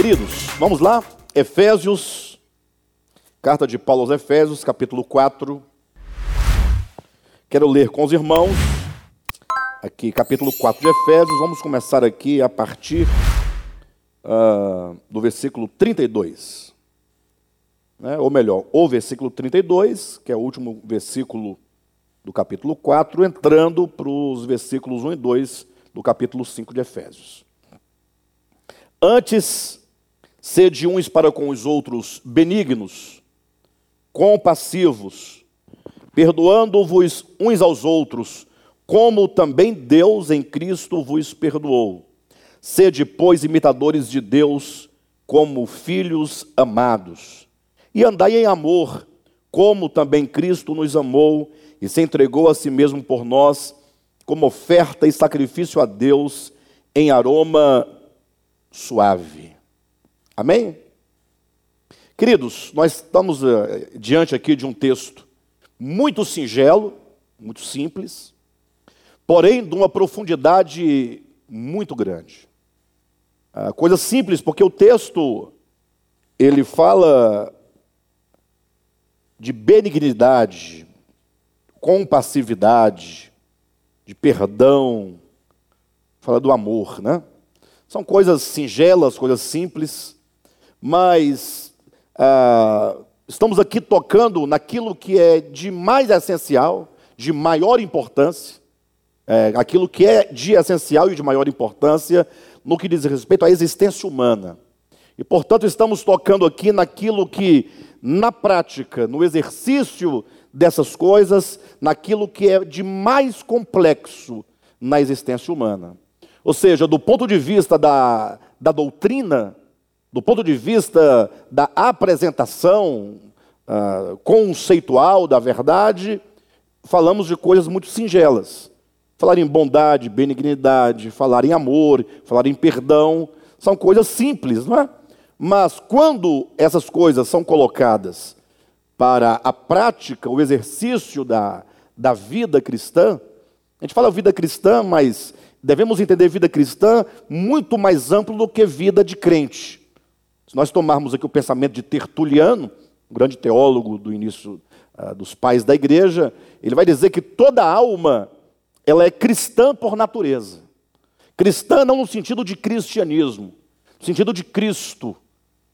Queridos, vamos lá? Efésios, carta de Paulo aos Efésios, capítulo 4. Quero ler com os irmãos, aqui, capítulo 4 de Efésios. Vamos começar aqui a partir uh, do versículo 32. Né? Ou melhor, o versículo 32, que é o último versículo do capítulo 4, entrando para os versículos 1 e 2 do capítulo 5 de Efésios. Antes, sede uns para com os outros benignos, compassivos, perdoando-vos uns aos outros, como também Deus em Cristo vos perdoou. Sede, pois, imitadores de Deus, como filhos amados. E andai em amor, como também Cristo nos amou e se entregou a si mesmo por nós, como oferta e sacrifício a Deus em aroma suave. Amém? Queridos, nós estamos uh, diante aqui de um texto muito singelo, muito simples, porém de uma profundidade muito grande. Uh, coisa simples, porque o texto ele fala de benignidade, compassividade, de perdão, fala do amor, né? São coisas singelas, coisas simples, mas ah, estamos aqui tocando naquilo que é de mais essencial, de maior importância, é, aquilo que é de essencial e de maior importância no que diz respeito à existência humana. E, portanto, estamos tocando aqui naquilo que, na prática, no exercício dessas coisas, naquilo que é de mais complexo na existência humana. Ou seja, do ponto de vista da, da doutrina, do ponto de vista da apresentação uh, conceitual da verdade, falamos de coisas muito singelas. Falar em bondade, benignidade, falar em amor, falar em perdão, são coisas simples, não é? Mas quando essas coisas são colocadas para a prática, o exercício da, da vida cristã, a gente fala vida cristã, mas devemos entender vida cristã muito mais amplo do que vida de crente. Se nós tomarmos aqui o pensamento de Tertuliano, um grande teólogo do início uh, dos pais da igreja, ele vai dizer que toda alma ela é cristã por natureza. Cristã não no sentido de cristianismo, no sentido de Cristo.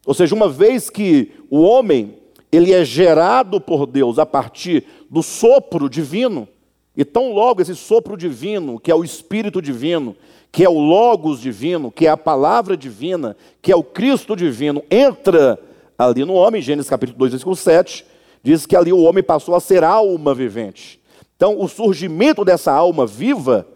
Ou seja, uma vez que o homem ele é gerado por Deus a partir do sopro divino, e tão logo esse sopro divino, que é o Espírito divino, que é o Logos divino, que é a palavra divina, que é o Cristo divino, entra ali no homem, Gênesis capítulo 2, versículo 7, diz que ali o homem passou a ser alma vivente. Então, o surgimento dessa alma viva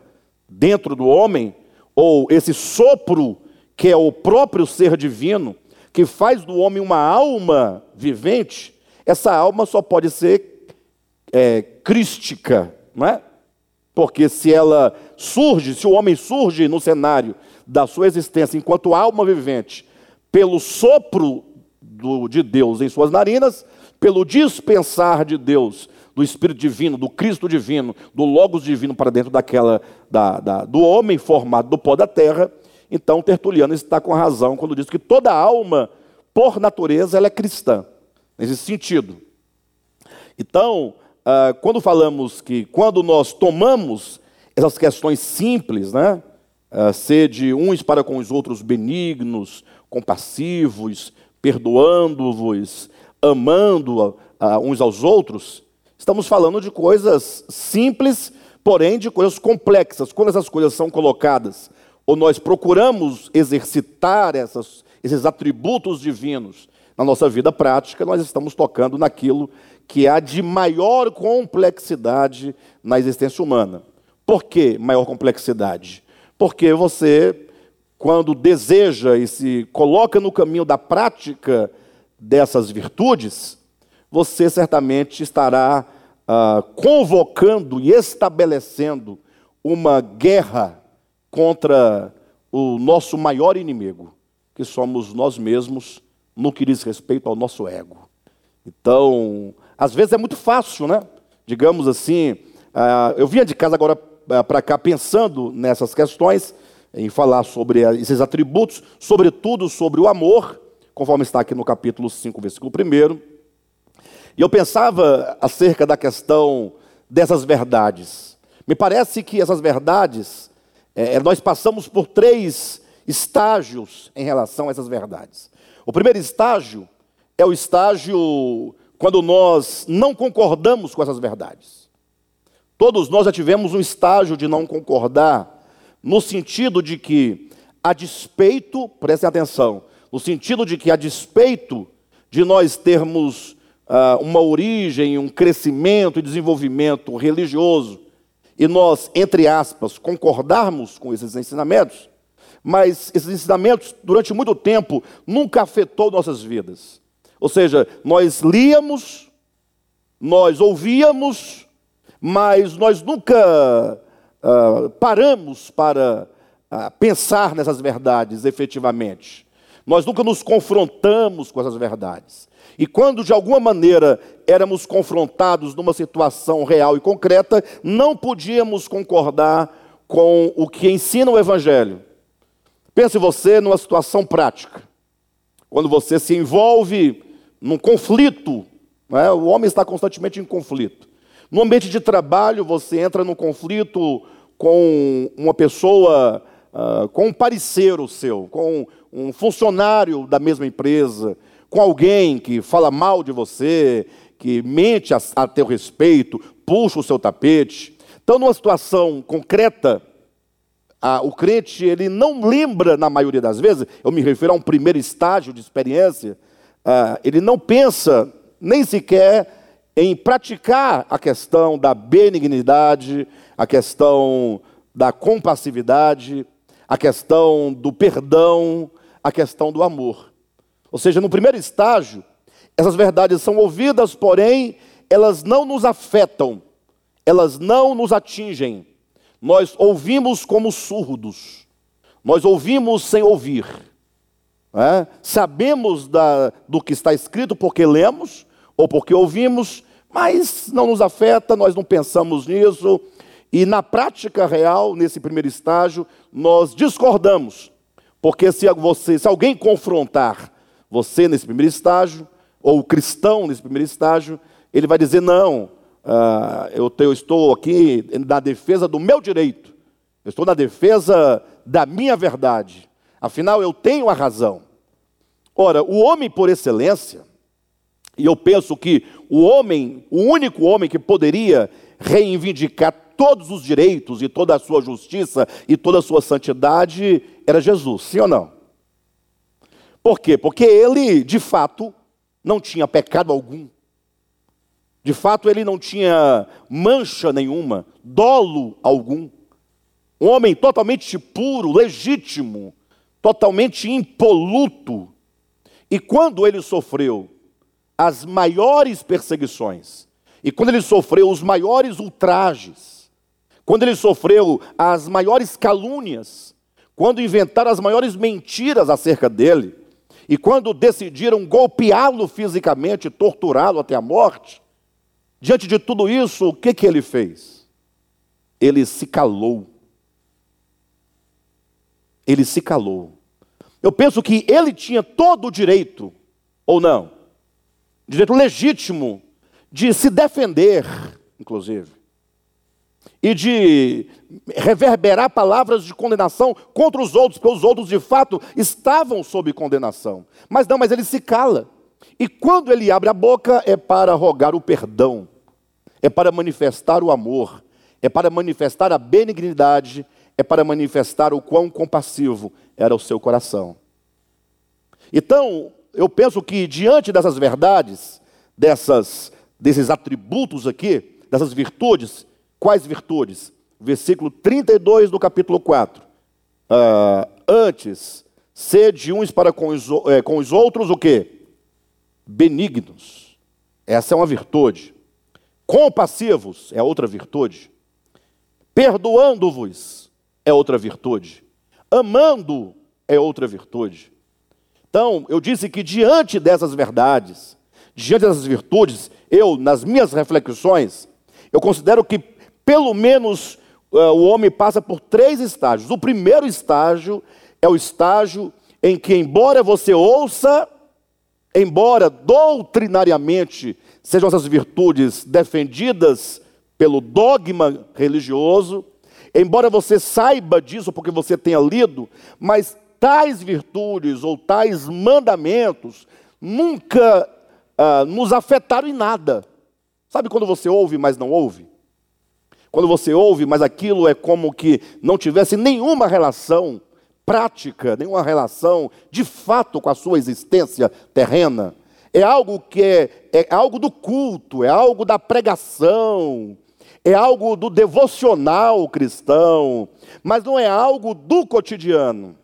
dentro do homem, ou esse sopro, que é o próprio ser divino, que faz do homem uma alma vivente, essa alma só pode ser é, crística, não é? Porque se ela surge, se o homem surge no cenário da sua existência enquanto alma vivente, pelo sopro do, de Deus em suas narinas, pelo dispensar de Deus, do Espírito Divino, do Cristo Divino, do Logos Divino para dentro daquela, da, da, do homem formado do pó da terra, então Tertuliano está com razão quando diz que toda alma, por natureza, ela é cristã, nesse sentido. Então, ah, quando falamos que quando nós tomamos essas questões simples, né? Uh, ser de uns para com os outros benignos, compassivos, perdoando-vos, amando uh, uns aos outros, estamos falando de coisas simples, porém de coisas complexas. Quando essas coisas são colocadas, ou nós procuramos exercitar essas, esses atributos divinos na nossa vida prática, nós estamos tocando naquilo que há de maior complexidade na existência humana. Por que maior complexidade? Porque você, quando deseja e se coloca no caminho da prática dessas virtudes, você certamente estará ah, convocando e estabelecendo uma guerra contra o nosso maior inimigo, que somos nós mesmos, no que diz respeito ao nosso ego. Então, às vezes é muito fácil, né? Digamos assim, uh, eu vinha de casa agora uh, para cá pensando nessas questões, em falar sobre esses atributos, sobretudo sobre o amor, conforme está aqui no capítulo 5, versículo 1. E eu pensava acerca da questão dessas verdades. Me parece que essas verdades, é, nós passamos por três estágios em relação a essas verdades. O primeiro estágio é o estágio quando nós não concordamos com essas verdades. Todos nós já tivemos um estágio de não concordar, no sentido de que, a despeito, prestem atenção, no sentido de que, a despeito de nós termos uh, uma origem, um crescimento e desenvolvimento religioso, e nós, entre aspas, concordarmos com esses ensinamentos, mas esses ensinamentos, durante muito tempo, nunca afetou nossas vidas. Ou seja, nós líamos, nós ouvíamos, mas nós nunca uh, paramos para uh, pensar nessas verdades efetivamente. Nós nunca nos confrontamos com essas verdades. E quando de alguma maneira éramos confrontados numa situação real e concreta, não podíamos concordar com o que ensina o Evangelho. Pense você numa situação prática. Quando você se envolve num conflito, né? o homem está constantemente em conflito. No ambiente de trabalho, você entra num conflito com uma pessoa, uh, com um parceiro seu, com um funcionário da mesma empresa, com alguém que fala mal de você, que mente a, a teu respeito, puxa o seu tapete. Então, numa situação concreta, ah, o crente ele não lembra, na maioria das vezes, eu me refiro a um primeiro estágio de experiência, ah, ele não pensa nem sequer em praticar a questão da benignidade, a questão da compassividade, a questão do perdão, a questão do amor. Ou seja, no primeiro estágio, essas verdades são ouvidas, porém, elas não nos afetam, elas não nos atingem. Nós ouvimos como surdos, nós ouvimos sem ouvir. É? Sabemos da, do que está escrito porque lemos ou porque ouvimos, mas não nos afeta, nós não pensamos nisso. E na prática real, nesse primeiro estágio, nós discordamos. Porque se, você, se alguém confrontar você nesse primeiro estágio, ou o cristão nesse primeiro estágio, ele vai dizer: não, uh, eu, te, eu estou aqui na defesa do meu direito, eu estou na defesa da minha verdade. Afinal, eu tenho a razão. Ora, o homem por excelência, e eu penso que o homem, o único homem que poderia reivindicar todos os direitos e toda a sua justiça e toda a sua santidade era Jesus, sim ou não? Por quê? Porque ele, de fato, não tinha pecado algum. De fato, ele não tinha mancha nenhuma, dolo algum. Um homem totalmente puro, legítimo, totalmente impoluto. E quando ele sofreu as maiores perseguições, e quando ele sofreu os maiores ultrajes, quando ele sofreu as maiores calúnias, quando inventaram as maiores mentiras acerca dele, e quando decidiram golpeá-lo fisicamente, torturá-lo até a morte, diante de tudo isso, o que, que ele fez? Ele se calou. Ele se calou. Eu penso que ele tinha todo o direito, ou não, direito legítimo, de se defender, inclusive, e de reverberar palavras de condenação contra os outros, porque os outros de fato estavam sob condenação. Mas não, mas ele se cala. E quando ele abre a boca é para rogar o perdão, é para manifestar o amor, é para manifestar a benignidade, é para manifestar o quão compassivo era o seu coração. Então, eu penso que diante dessas verdades, dessas, desses atributos aqui, dessas virtudes, quais virtudes? Versículo 32 do capítulo 4. Uh, ah, antes, sede uns para com os, é, com os outros o quê? Benignos. Essa é uma virtude. Compassivos é outra virtude. Perdoando-vos é outra virtude. Amando é outra virtude. Então, eu disse que diante dessas verdades, diante dessas virtudes, eu, nas minhas reflexões, eu considero que pelo menos o homem passa por três estágios. O primeiro estágio é o estágio em que, embora você ouça, embora doutrinariamente sejam essas virtudes defendidas pelo dogma religioso, embora você saiba disso porque você tenha lido, mas tais virtudes ou tais mandamentos nunca ah, nos afetaram em nada. Sabe quando você ouve, mas não ouve? Quando você ouve, mas aquilo é como que não tivesse nenhuma relação prática, nenhuma relação de fato com a sua existência terrena. É algo que é, é algo do culto, é algo da pregação, é algo do devocional cristão, mas não é algo do cotidiano.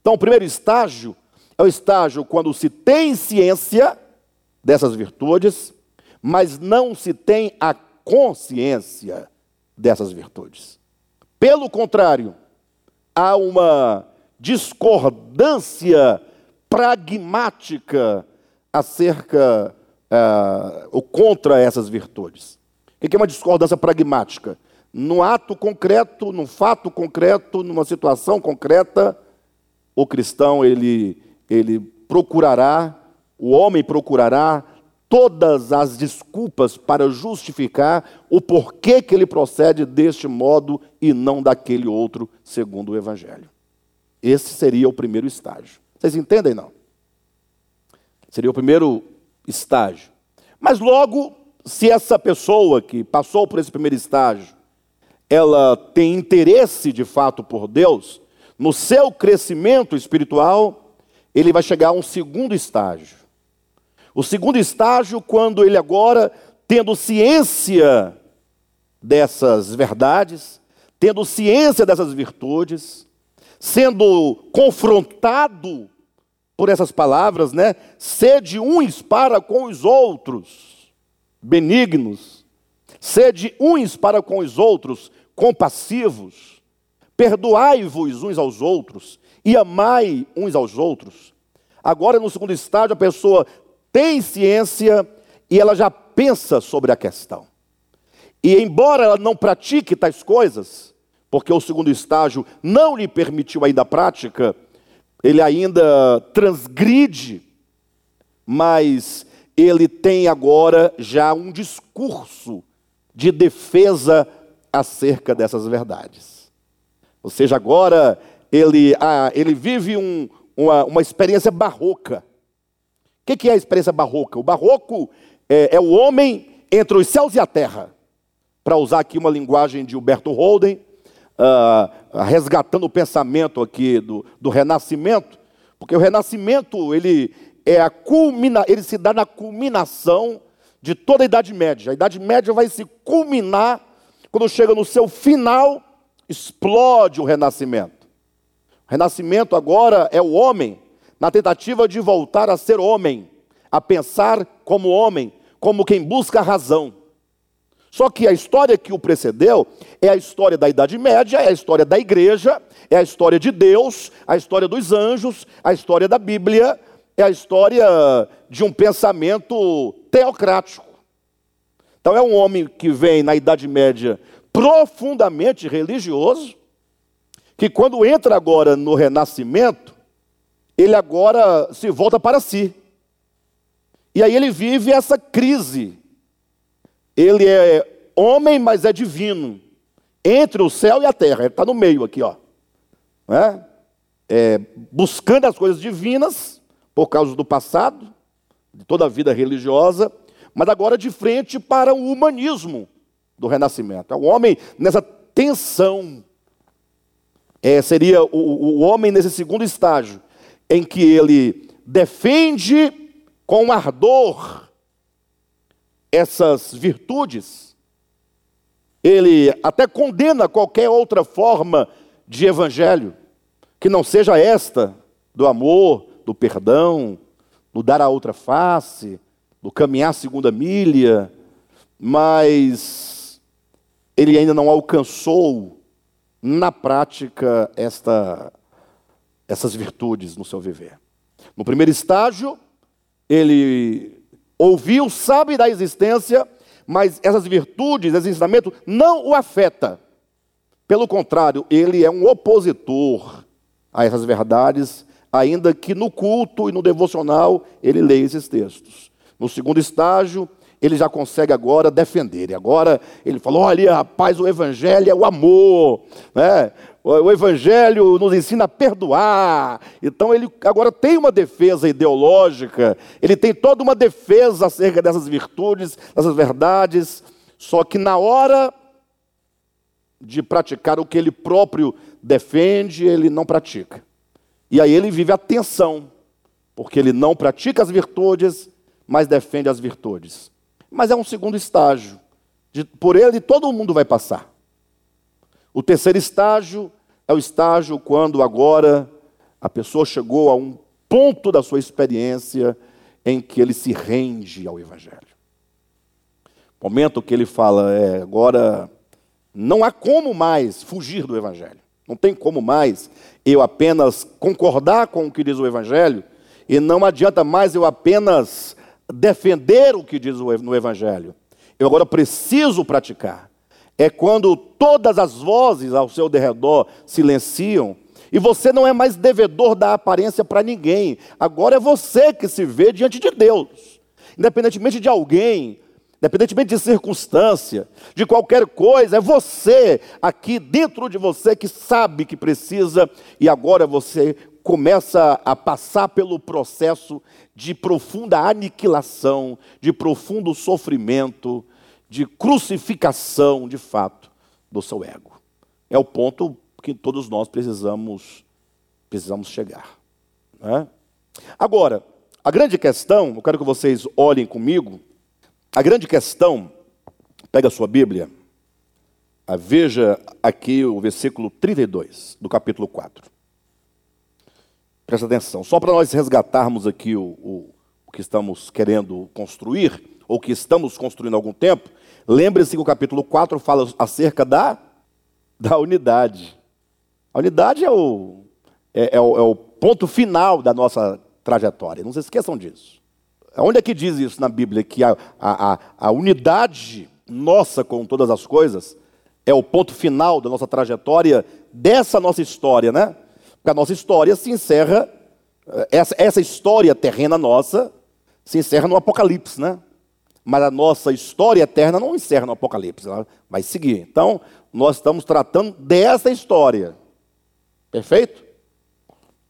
Então, o primeiro estágio é o estágio quando se tem ciência dessas virtudes, mas não se tem a consciência dessas virtudes. Pelo contrário, há uma discordância pragmática acerca uh, ou contra essas virtudes. O que é uma discordância pragmática? No ato concreto, num fato concreto, numa situação concreta, o cristão ele, ele procurará, o homem procurará todas as desculpas para justificar o porquê que ele procede deste modo e não daquele outro, segundo o Evangelho. Esse seria o primeiro estágio. Vocês entendem, não? Seria o primeiro estágio. Mas logo, se essa pessoa que passou por esse primeiro estágio, ela tem interesse de fato por Deus, no seu crescimento espiritual, ele vai chegar a um segundo estágio. O segundo estágio, quando ele agora, tendo ciência dessas verdades, tendo ciência dessas virtudes, sendo confrontado por essas palavras, né? Sede uns para com os outros, benignos. Sede uns para com os outros, compassivos. Perdoai-vos uns aos outros e amai uns aos outros. Agora, no segundo estágio, a pessoa tem ciência e ela já pensa sobre a questão. E embora ela não pratique tais coisas, porque o segundo estágio não lhe permitiu ainda a prática, ele ainda transgride, mas ele tem agora já um discurso de defesa acerca dessas verdades. Ou seja, agora ele, ah, ele vive um, uma, uma experiência barroca o que é a experiência barroca? O barroco é, é o homem entre os céus e a terra. Para usar aqui uma linguagem de Humberto Holden, uh, resgatando o pensamento aqui do, do Renascimento, porque o Renascimento ele é a culmina, ele se dá na culminação de toda a Idade Média. A Idade Média vai se culminar quando chega no seu final, explode o Renascimento. O Renascimento agora é o homem na tentativa de voltar a ser homem, a pensar como homem, como quem busca a razão. Só que a história que o precedeu é a história da Idade Média, é a história da igreja, é a história de Deus, a história dos anjos, a história da Bíblia, é a história de um pensamento teocrático. Então é um homem que vem na Idade Média profundamente religioso, que quando entra agora no Renascimento, ele agora se volta para si. E aí ele vive essa crise. Ele é homem, mas é divino. Entre o céu e a terra. Ele está no meio aqui, ó. É? É, buscando as coisas divinas, por causa do passado, de toda a vida religiosa, mas agora de frente para o humanismo do renascimento. É o homem nessa tensão. É, seria o, o homem nesse segundo estágio em que ele defende com ardor essas virtudes, ele até condena qualquer outra forma de evangelho que não seja esta do amor, do perdão, do dar a outra face, do caminhar segunda milha, mas ele ainda não alcançou na prática esta essas virtudes no seu viver. No primeiro estágio, ele ouviu, sabe da existência, mas essas virtudes, esse ensinamento não o afeta. Pelo contrário, ele é um opositor a essas verdades, ainda que no culto e no devocional ele leia esses textos. No segundo estágio, ele já consegue agora defender. E agora ele falou: olha, rapaz, o evangelho é o amor, né? O evangelho nos ensina a perdoar. Então ele agora tem uma defesa ideológica, ele tem toda uma defesa acerca dessas virtudes, dessas verdades. Só que na hora de praticar o que ele próprio defende, ele não pratica. E aí ele vive a tensão, porque ele não pratica as virtudes, mas defende as virtudes. Mas é um segundo estágio. De, por ele todo mundo vai passar. O terceiro estágio é o estágio quando agora a pessoa chegou a um ponto da sua experiência em que ele se rende ao Evangelho. Momento que ele fala, é, agora não há como mais fugir do Evangelho. Não tem como mais eu apenas concordar com o que diz o Evangelho, e não adianta mais eu apenas defender o que diz no Evangelho. Eu agora preciso praticar. É quando todas as vozes ao seu derredor silenciam e você não é mais devedor da aparência para ninguém. Agora é você que se vê diante de Deus. Independentemente de alguém, independentemente de circunstância, de qualquer coisa, é você aqui dentro de você que sabe que precisa e agora você começa a passar pelo processo de profunda aniquilação, de profundo sofrimento, de crucificação, de fato, do seu ego. É o ponto que todos nós precisamos precisamos chegar. Né? Agora, a grande questão, eu quero que vocês olhem comigo, a grande questão, pega a sua Bíblia, veja aqui o versículo 32 do capítulo 4. Presta atenção, só para nós resgatarmos aqui o, o, o, que estamos querendo construir, ou que estamos construindo há algum tempo, lembre-se que o capítulo 4 fala acerca da, da unidade. A unidade é o, é, é, o, é o ponto final da nossa trajetória, não se esqueçam disso. Onde é que diz isso na Bíblia? Que a, a, a unidade nossa com todas as coisas é o ponto final da nossa trajetória, dessa nossa história, né? Porque a nossa história se encerra, eh, essa, essa história terrena nossa se encerra no Apocalipse, né? Mas a nossa história eterna não encerra no Apocalipse, ela vai seguir. Então, nós estamos tratando dessa história. Perfeito?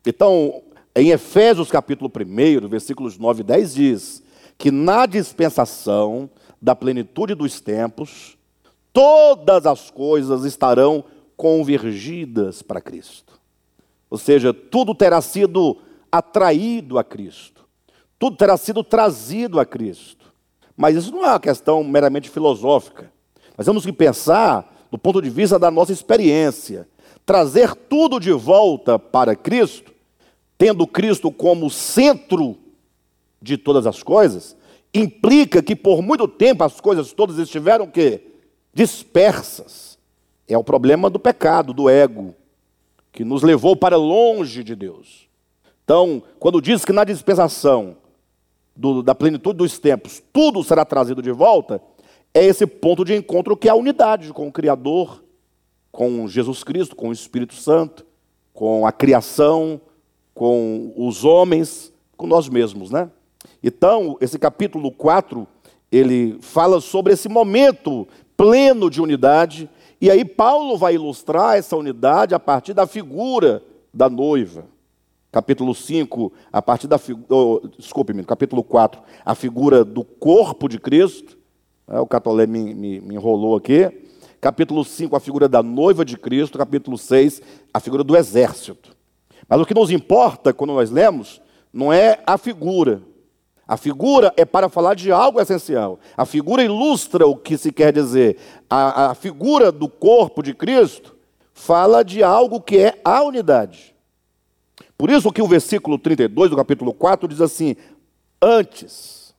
Então, em Efésios capítulo 1, versículos 9 e 10 diz que na dispensação da plenitude dos tempos, todas as coisas estarão convergidas para Cristo. Ou seja, tudo terá sido atraído a Cristo, tudo terá sido trazido a Cristo. Mas isso não é uma questão meramente filosófica. Nós temos que pensar do ponto de vista da nossa experiência. Trazer tudo de volta para Cristo, tendo Cristo como centro de todas as coisas, implica que por muito tempo as coisas todas estiveram que dispersas. É o problema do pecado, do ego que nos levou para longe de Deus. Então, quando diz que na dispensação do, da plenitude dos tempos tudo será trazido de volta, é esse ponto de encontro que é a unidade com o Criador, com Jesus Cristo, com o Espírito Santo, com a criação, com os homens, com nós mesmos, né? Então, esse capítulo 4, ele fala sobre esse momento pleno de unidade e aí Paulo vai ilustrar essa unidade a partir da figura da noiva. Capítulo 5, a partir da figura, oh, desculpe-me, capítulo 4, a figura do corpo de Cristo. É, o Catolé me, me, me enrolou aqui. Capítulo 5, a figura da noiva de Cristo. Capítulo 6, a figura do exército. Mas o que nos importa quando nós lemos não é a figura, a figura é para falar de algo essencial. A figura ilustra o que se quer dizer. A, a, figura do corpo de Cristo fala de algo que é a unidade. Por isso que o versículo 32 do capítulo 4 diz assim: antes.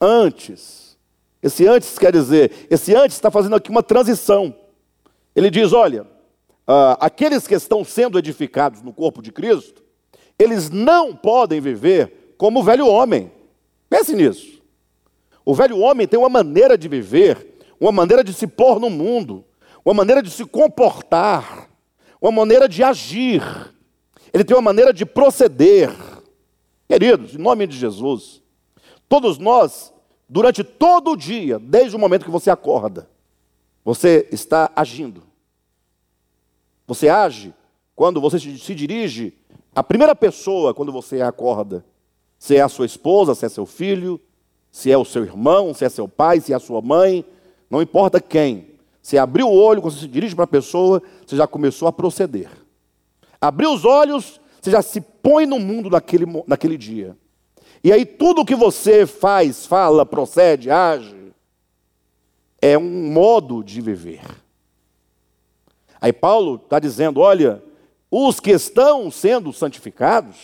Antes. Esse antes quer dizer, esse antes está fazendo aqui uma transição. Ele diz: olha, uh, aqueles que estão sendo edificados no corpo de Cristo, eles não podem viver como o velho homem. Pense nisso. O velho homem tem uma maneira de viver, uma maneira de se pôr no mundo, uma maneira de se comportar, uma maneira de agir, ele tem uma maneira de proceder. Queridos, em nome de Jesus, todos nós, durante todo o dia, desde o momento que você acorda, você está agindo. Você age quando você se dirige à primeira pessoa quando você acorda. Se é a sua esposa, se é seu filho, se é o seu irmão, se é seu pai, se é a sua mãe, não importa quem. Você abriu o olho, quando você se dirige para a pessoa, você já começou a proceder. Abriu os olhos, você já se põe no mundo naquele, naquele dia. E aí tudo que você faz, fala, procede, age, é um modo de viver. Aí Paulo está dizendo: olha, os que estão sendo santificados,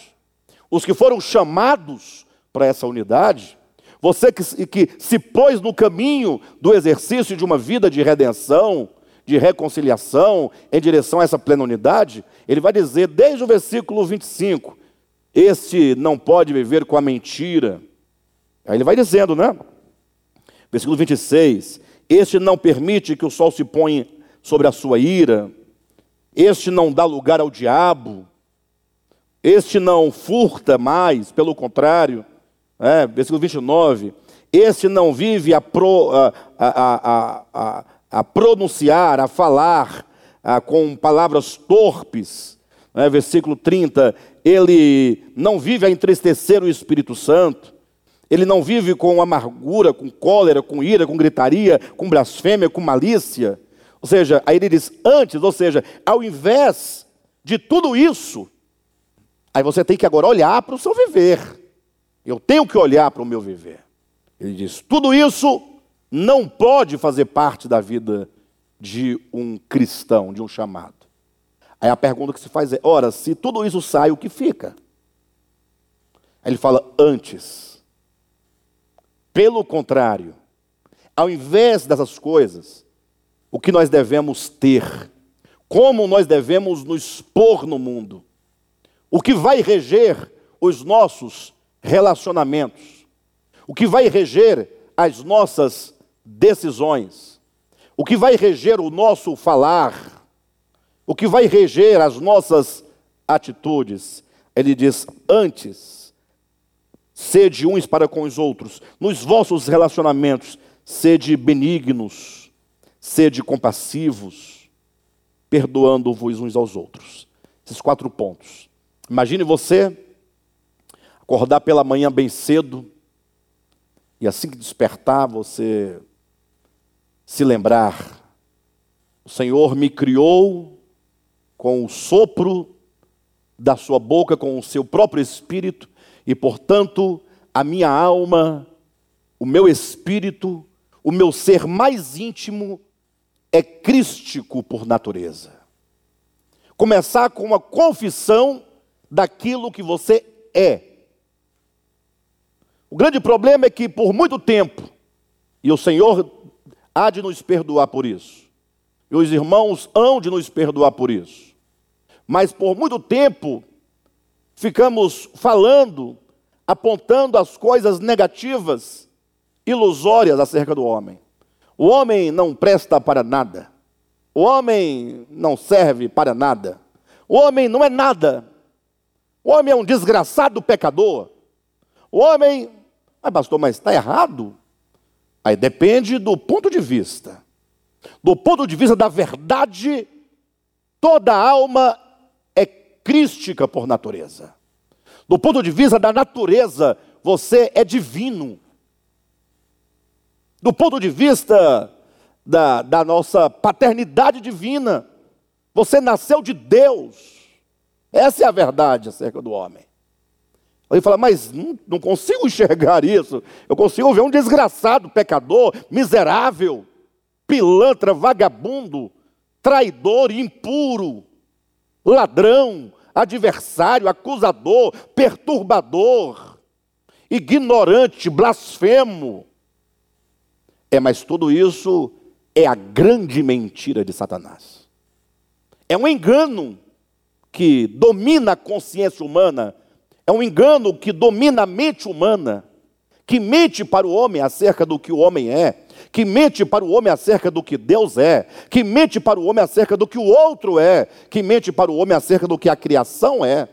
os que foram chamados para essa unidade, você que, que se pôs no caminho do exercício de uma vida de redenção, de reconciliação, em direção a essa plena unidade, ele vai dizer desde o versículo 25: Este não pode viver com a mentira. Aí ele vai dizendo, né? Versículo 26: Este não permite que o sol se ponha sobre a sua ira, este não dá lugar ao diabo, este não furta mais, pelo contrário, é, versículo 29, este não vive a, pro, a, a, a, a pronunciar, a falar com palavras torpes. É, versículo 30, ele não vive a entristecer o Espírito Santo, ele não vive com amargura, com cólera, com ira, com gritaria, com blasfêmia, com malícia. Ou seja, aí ele diz antes, ou seja, ao invés de tudo isso, aí você tem que agora olhar para o seu viver. Eu tenho que olhar para o meu viver. Ele diz: tudo isso não pode fazer parte da vida de um cristão, de um chamado. Aí a pergunta que se faz é: ora, se tudo isso sai, o que fica? Aí ele fala: antes. Pelo contrário, ao invés dessas coisas, o que nós devemos ter, como nós devemos nos pôr no mundo, o que vai reger os nossos relacionamentos, o que vai reger as nossas decisões, o que vai reger o nosso falar, o que vai reger as nossas atitudes. Ele diz: antes, sede uns para com os outros, nos vossos relacionamentos, sede benignos, sede compassivos, perdoando-vos uns aos outros. Esses quatro pontos. Imagine você acordar pela manhã bem cedo, e assim que despertar, você se lembrar: o Senhor me criou com o sopro da sua boca, com o seu próprio espírito, e portanto, a minha alma, o meu espírito, o meu ser mais íntimo é crístico por natureza. Começar com uma confissão daquilo que você é. O grande problema é que por muito tempo, e o Senhor há de nos perdoar por isso, e os irmãos hão de nos perdoar por isso, mas por muito tempo ficamos falando, apontando as coisas negativas, ilusórias acerca do homem. O homem não presta para nada, o homem não serve para nada, o homem não é nada, o homem é um desgraçado pecador, o homem mas, pastor, mas está errado? Aí depende do ponto de vista. Do ponto de vista da verdade, toda alma é crística por natureza. Do ponto de vista da natureza, você é divino. Do ponto de vista da, da nossa paternidade divina, você nasceu de Deus. Essa é a verdade acerca do homem. Ele fala, mas não, não consigo enxergar isso. Eu consigo ver um desgraçado, pecador, miserável, pilantra, vagabundo, traidor, impuro, ladrão, adversário, acusador, perturbador, ignorante, blasfemo. É, mas tudo isso é a grande mentira de Satanás. É um engano que domina a consciência humana é um engano que domina a mente humana, que mente para o homem acerca do que o homem é, que mente para o homem acerca do que Deus é, que mente para o homem acerca do que o outro é, que mente para o homem acerca do que a criação é.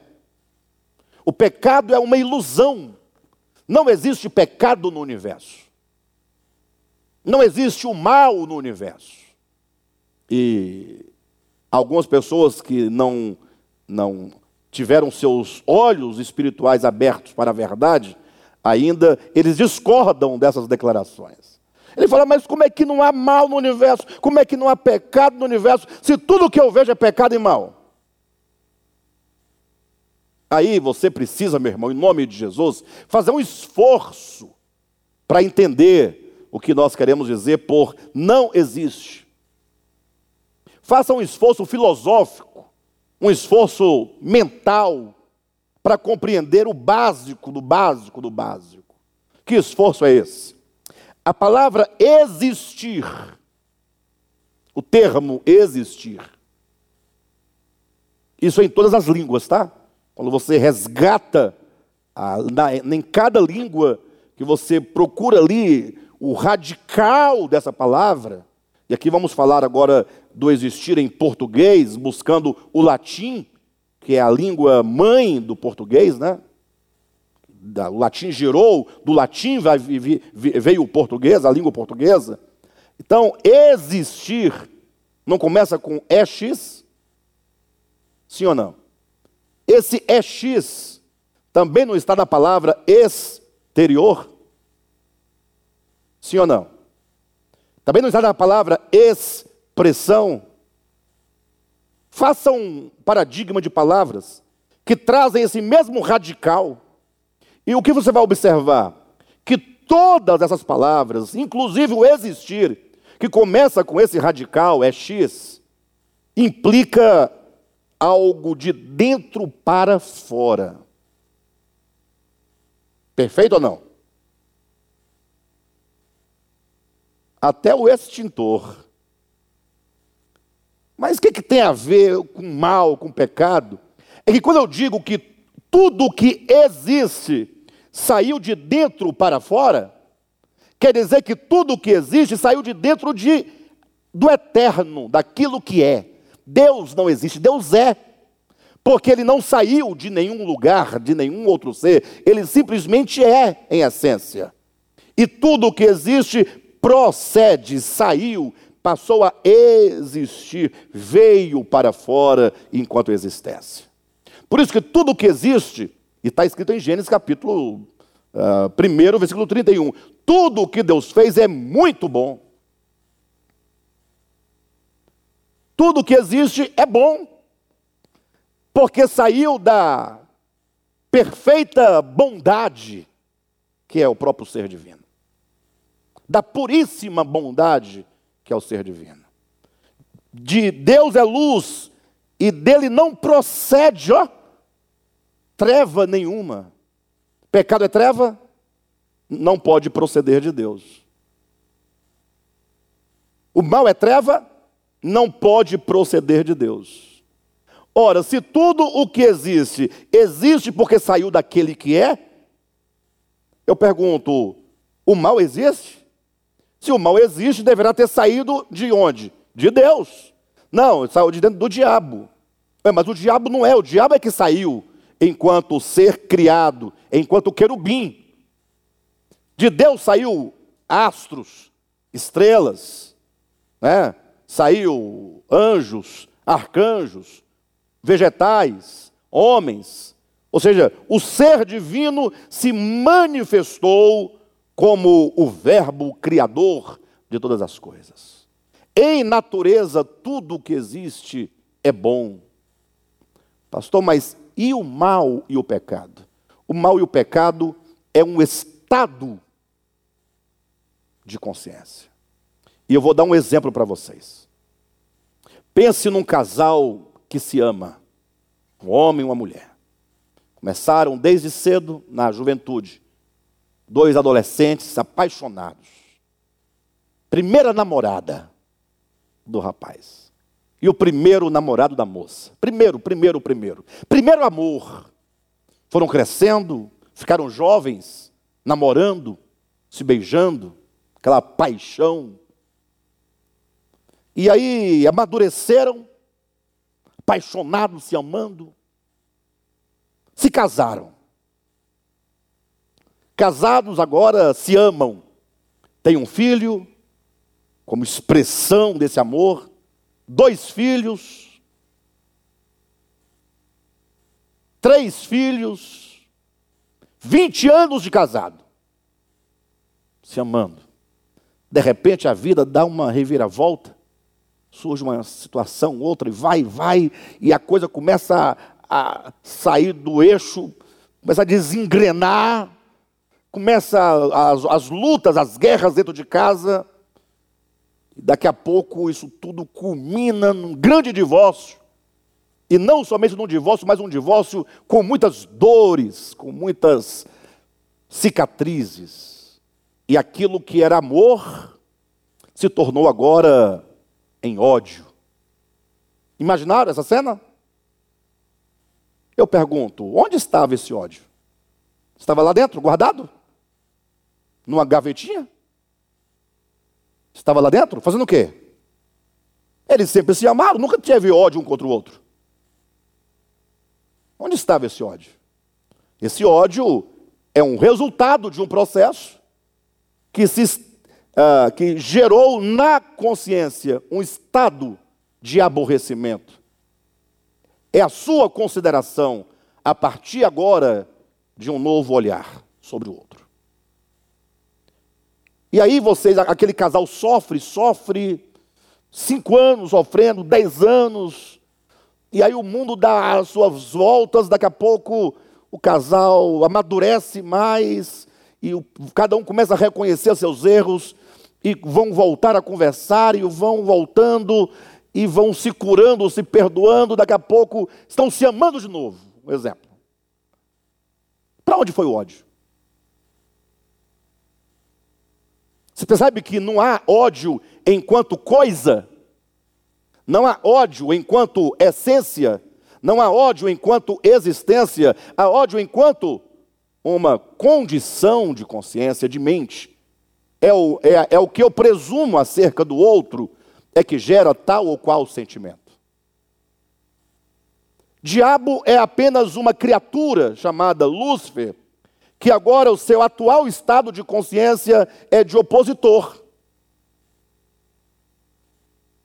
O pecado é uma ilusão. Não existe pecado no universo. Não existe o mal no universo. E algumas pessoas que não, não tiveram seus olhos espirituais abertos para a verdade, ainda eles discordam dessas declarações. Ele fala, mas como é que não há mal no universo? Como é que não há pecado no universo? Se tudo que eu vejo é pecado e mal. Aí você precisa, meu irmão, em nome de Jesus, fazer um esforço para entender o que nós queremos dizer por não existe. Faça um esforço filosófico, um esforço mental, para compreender o básico do básico do básico. Que esforço é esse? A palavra existir, o termo existir, isso é em todas as línguas, tá? Quando você resgata a, na, em cada língua que você procura ali o radical dessa palavra, e aqui vamos falar agora do existir em português, buscando o latim, que é a língua mãe do português, né? O latim gerou, do latim veio o português, a língua portuguesa. Então, existir não começa com EX? Sim ou não? Esse EX também não está na palavra exterior? Sim ou não? Também não está na palavra expressão? Faça um paradigma de palavras que trazem esse mesmo radical. E o que você vai observar? Que todas essas palavras, inclusive o existir, que começa com esse radical, é X, implica algo de dentro para fora. Perfeito ou não? Até o extintor mas o que, que tem a ver com mal, com pecado? É que quando eu digo que tudo que existe saiu de dentro para fora, quer dizer que tudo que existe saiu de dentro de, do eterno, daquilo que é. Deus não existe, Deus é. Porque ele não saiu de nenhum lugar, de nenhum outro ser, ele simplesmente é em essência. E tudo que existe procede, saiu passou a existir, veio para fora enquanto existência. Por isso que tudo que existe, e está escrito em Gênesis capítulo uh, ah, 1, versículo 31, tudo o que Deus fez é muito bom. Tudo que existe é bom, porque saiu da perfeita bondade, que é o próprio ser divino, da puríssima bondade que é o ser divino. De Deus é luz e dele não procede, ó, treva nenhuma. Pecado é treva? Não pode proceder de Deus. O mal é treva? Não pode proceder de Deus. Ora, se tudo o que existe, existe porque saiu daquele que é, eu pergunto: o mal existe? Se o mal existe, deverá ter saído de onde? De Deus. Não, saiu de dentro do diabo. É, mas o diabo não é, o diabo é que saiu enquanto ser criado, enquanto querubim. De Deus saiu astros, estrelas, né? saiu anjos, arcanjos, vegetais, homens. Ou seja, o ser divino se manifestou como o Verbo Criador de todas as coisas. Em natureza, tudo o que existe é bom. Pastor, mas e o mal e o pecado? O mal e o pecado é um estado de consciência. E eu vou dar um exemplo para vocês. Pense num casal que se ama, um homem e uma mulher. Começaram desde cedo, na juventude, dois adolescentes apaixonados. Primeira namorada do rapaz. E o primeiro namorado da moça. Primeiro, primeiro, primeiro. Primeiro amor. Foram crescendo, ficaram jovens, namorando, se beijando, aquela paixão. E aí amadureceram, apaixonados, se amando, se casaram. Casados agora se amam, têm um filho, como expressão desse amor, dois filhos, três filhos, vinte anos de casado, se amando. De repente a vida dá uma reviravolta, surge uma situação, outra, e vai, vai, e a coisa começa a, a sair do eixo, começa a desengrenar, começa as, as lutas, as guerras dentro de casa, e daqui a pouco isso tudo culmina num grande divórcio. E não somente num divórcio, mas um divórcio com muitas dores, com muitas cicatrizes. E aquilo que era amor se tornou agora em ódio. Imaginaram essa cena? Eu pergunto, onde estava esse ódio? Estava lá dentro, guardado? Numa gavetinha? Estava lá dentro? Fazendo o quê? Eles sempre se amaram, nunca teve ódio um contra o outro. Onde estava esse ódio? Esse ódio é um resultado de um processo que, se, uh, que gerou na consciência um estado de aborrecimento. É a sua consideração a partir agora de um novo olhar sobre o outro. E aí vocês, aquele casal sofre, sofre cinco anos sofrendo, dez anos, e aí o mundo dá as suas voltas, daqui a pouco o casal amadurece mais, e o, cada um começa a reconhecer seus erros, e vão voltar a conversar, e vão voltando, e vão se curando, se perdoando, daqui a pouco estão se amando de novo. Um exemplo. Para onde foi o ódio? Você percebe que não há ódio enquanto coisa, não há ódio enquanto essência, não há ódio enquanto existência, há ódio enquanto uma condição de consciência, de mente. É o, é, é o que eu presumo acerca do outro, é que gera tal ou qual sentimento. Diabo é apenas uma criatura chamada Lúcifer, que agora o seu atual estado de consciência é de opositor.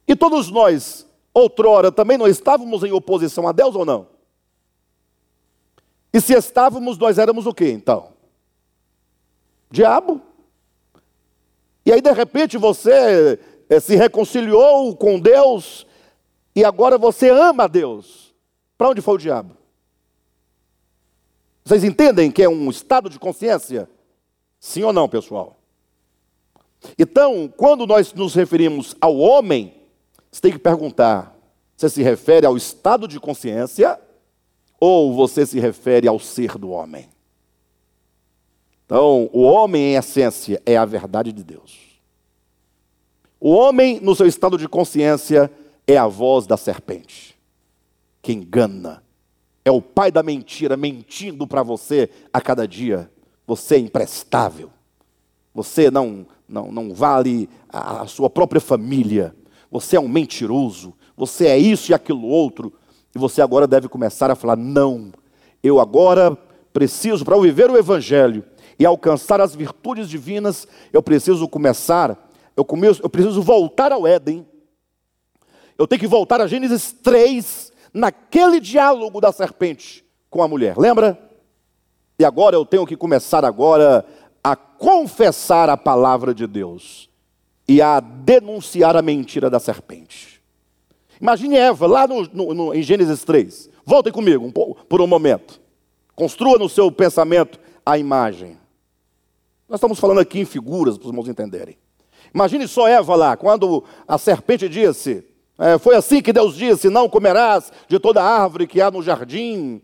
E todos nós, outrora, também não estávamos em oposição a Deus ou não? E se estávamos, nós éramos o que então? Diabo. E aí, de repente, você é, se reconciliou com Deus e agora você ama a Deus. Para onde foi o diabo? Vocês entendem que é um estado de consciência? Sim ou não, pessoal? Então, quando nós nos referimos ao homem, você tem que perguntar: você se refere ao estado de consciência ou você se refere ao ser do homem? Então, o homem, em essência, é a verdade de Deus. O homem, no seu estado de consciência, é a voz da serpente, que engana, é o pai da mentira mentindo para você a cada dia. Você é imprestável. Você não, não, não vale a sua própria família. Você é um mentiroso. Você é isso e aquilo outro. E você agora deve começar a falar: não, eu agora preciso, para viver o Evangelho e alcançar as virtudes divinas, eu preciso começar, eu, começo, eu preciso voltar ao Éden. Eu tenho que voltar a Gênesis 3, naquele diálogo da serpente com a mulher. Lembra? E agora eu tenho que começar agora a confessar a palavra de Deus e a denunciar a mentira da serpente. Imagine Eva lá no, no, no, em Gênesis 3. Voltem comigo um, por um momento. Construa no seu pensamento a imagem. Nós estamos falando aqui em figuras para os irmãos entenderem. Imagine só Eva lá, quando a serpente disse: é, foi assim que Deus disse: Não comerás de toda árvore que há no jardim.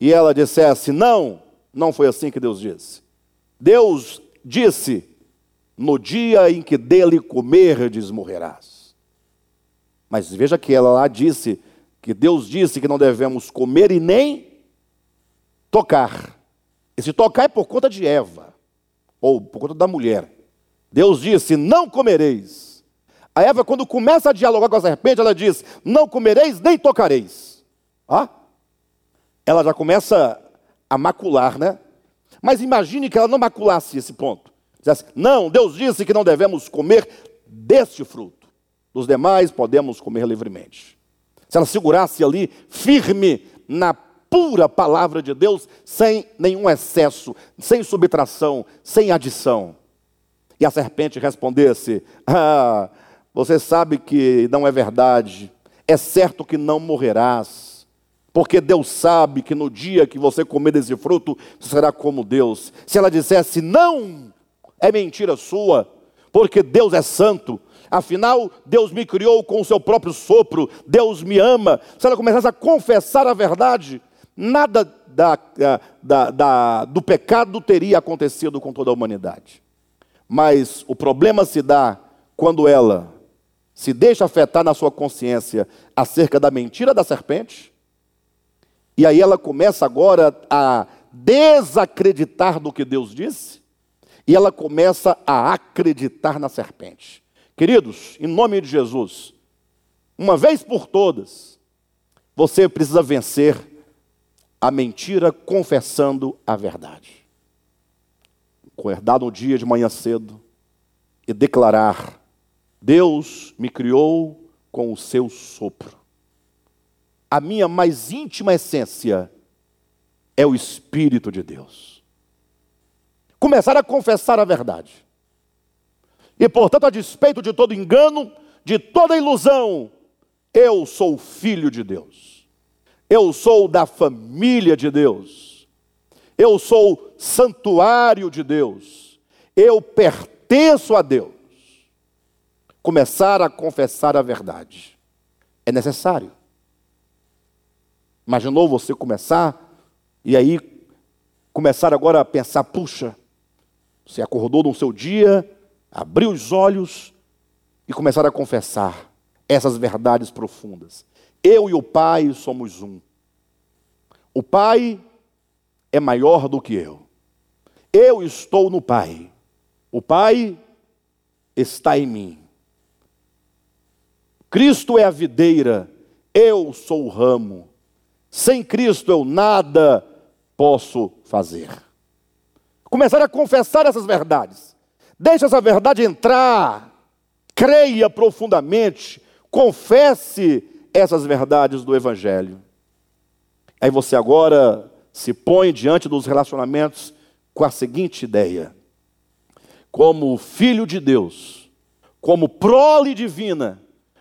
E ela dissesse: Não, não foi assim que Deus disse. Deus disse: No dia em que dele comerdes, morrerás. Mas veja que ela lá disse que Deus disse que não devemos comer e nem tocar. Esse tocar é por conta de Eva, ou por conta da mulher. Deus disse: Não comereis. A Eva, quando começa a dialogar com a serpente, ela diz: Não comereis nem tocareis. Ah? Ela já começa a macular, né? Mas imagine que ela não maculasse esse ponto. Dizesse, não, Deus disse que não devemos comer deste fruto. Dos demais podemos comer livremente. Se ela segurasse ali, firme na pura palavra de Deus, sem nenhum excesso, sem subtração, sem adição. E a serpente respondesse: Ah, você sabe que não é verdade, é certo que não morrerás, porque Deus sabe que no dia que você comer desse fruto, será como Deus. Se ela dissesse não, é mentira sua, porque Deus é santo, Afinal, Deus me criou com o seu próprio sopro, Deus me ama. Se ela começasse a confessar a verdade, nada da, da, da, do pecado teria acontecido com toda a humanidade. Mas o problema se dá quando ela se deixa afetar na sua consciência acerca da mentira da serpente, e aí ela começa agora a desacreditar do que Deus disse, e ela começa a acreditar na serpente. Queridos, em nome de Jesus, uma vez por todas, você precisa vencer a mentira confessando a verdade. Acordar no dia de manhã cedo e declarar: Deus me criou com o seu sopro. A minha mais íntima essência é o Espírito de Deus. Começar a confessar a verdade. E portanto, a despeito de todo engano, de toda ilusão, eu sou filho de Deus. Eu sou da família de Deus. Eu sou santuário de Deus. Eu pertenço a Deus. Começar a confessar a verdade é necessário. Imaginou você começar e aí começar agora a pensar: puxa, você acordou no seu dia abrir os olhos e começar a confessar essas verdades profundas. Eu e o Pai somos um. O Pai é maior do que eu. Eu estou no Pai. O Pai está em mim. Cristo é a videira, eu sou o ramo. Sem Cristo eu nada posso fazer. Começar a confessar essas verdades. Deixe essa verdade entrar, creia profundamente, confesse essas verdades do Evangelho. Aí você agora se põe diante dos relacionamentos com a seguinte ideia: como filho de Deus, como prole divina,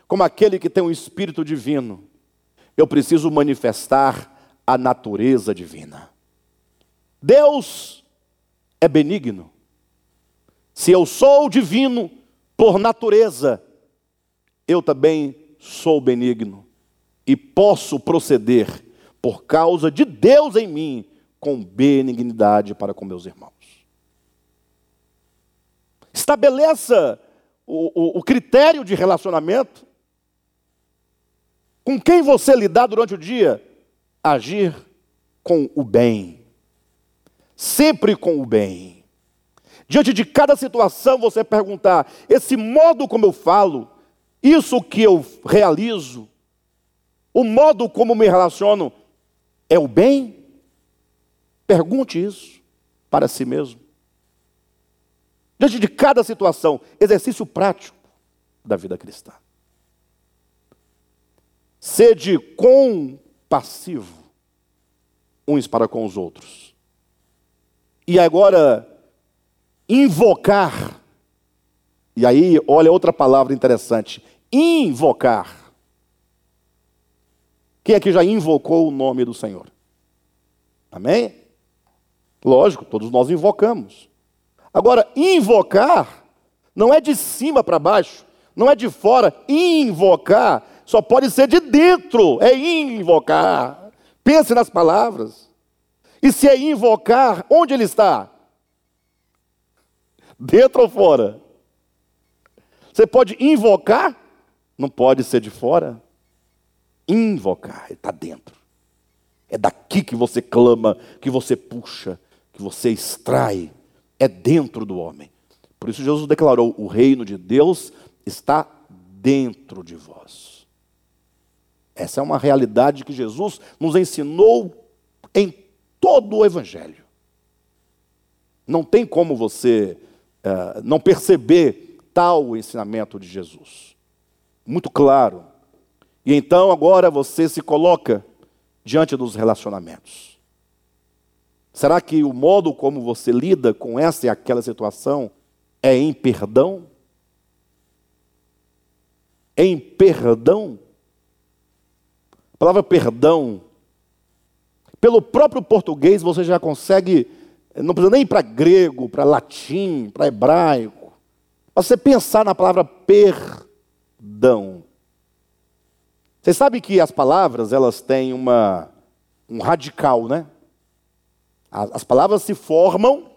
como aquele que tem um espírito divino, eu preciso manifestar a natureza divina. Deus é benigno. Se eu sou divino por natureza, eu também sou benigno e posso proceder por causa de Deus em mim com benignidade para com meus irmãos. Estabeleça o, o, o critério de relacionamento. Com quem você lidar durante o dia? Agir com o bem. Sempre com o bem diante de cada situação, você perguntar: esse modo como eu falo, isso que eu realizo, o modo como me relaciono, é o bem? Pergunte isso para si mesmo. Diante de cada situação, exercício prático da vida cristã. Sede compassivo uns para com os outros. E agora, invocar. E aí, olha outra palavra interessante: invocar. Quem aqui já invocou o nome do Senhor? Amém? Lógico, todos nós invocamos. Agora, invocar não é de cima para baixo, não é de fora. Invocar só pode ser de dentro, é invocar. Pense nas palavras. E se é invocar, onde ele está? Dentro ou fora? Você pode invocar, não pode ser de fora. Invocar, está dentro. É daqui que você clama, que você puxa, que você extrai. É dentro do homem. Por isso Jesus declarou: o reino de Deus está dentro de vós. Essa é uma realidade que Jesus nos ensinou em todo o Evangelho. Não tem como você uh, não perceber tal ensinamento de Jesus. Muito claro. E então agora você se coloca diante dos relacionamentos. Será que o modo como você lida com essa e aquela situação é em perdão? Em perdão? A palavra perdão, pelo próprio português você já consegue, não precisa nem ir para grego, para latim, para hebraico. Você pensar na palavra perdão. Você sabe que as palavras, elas têm uma, um radical, né? As palavras se formam,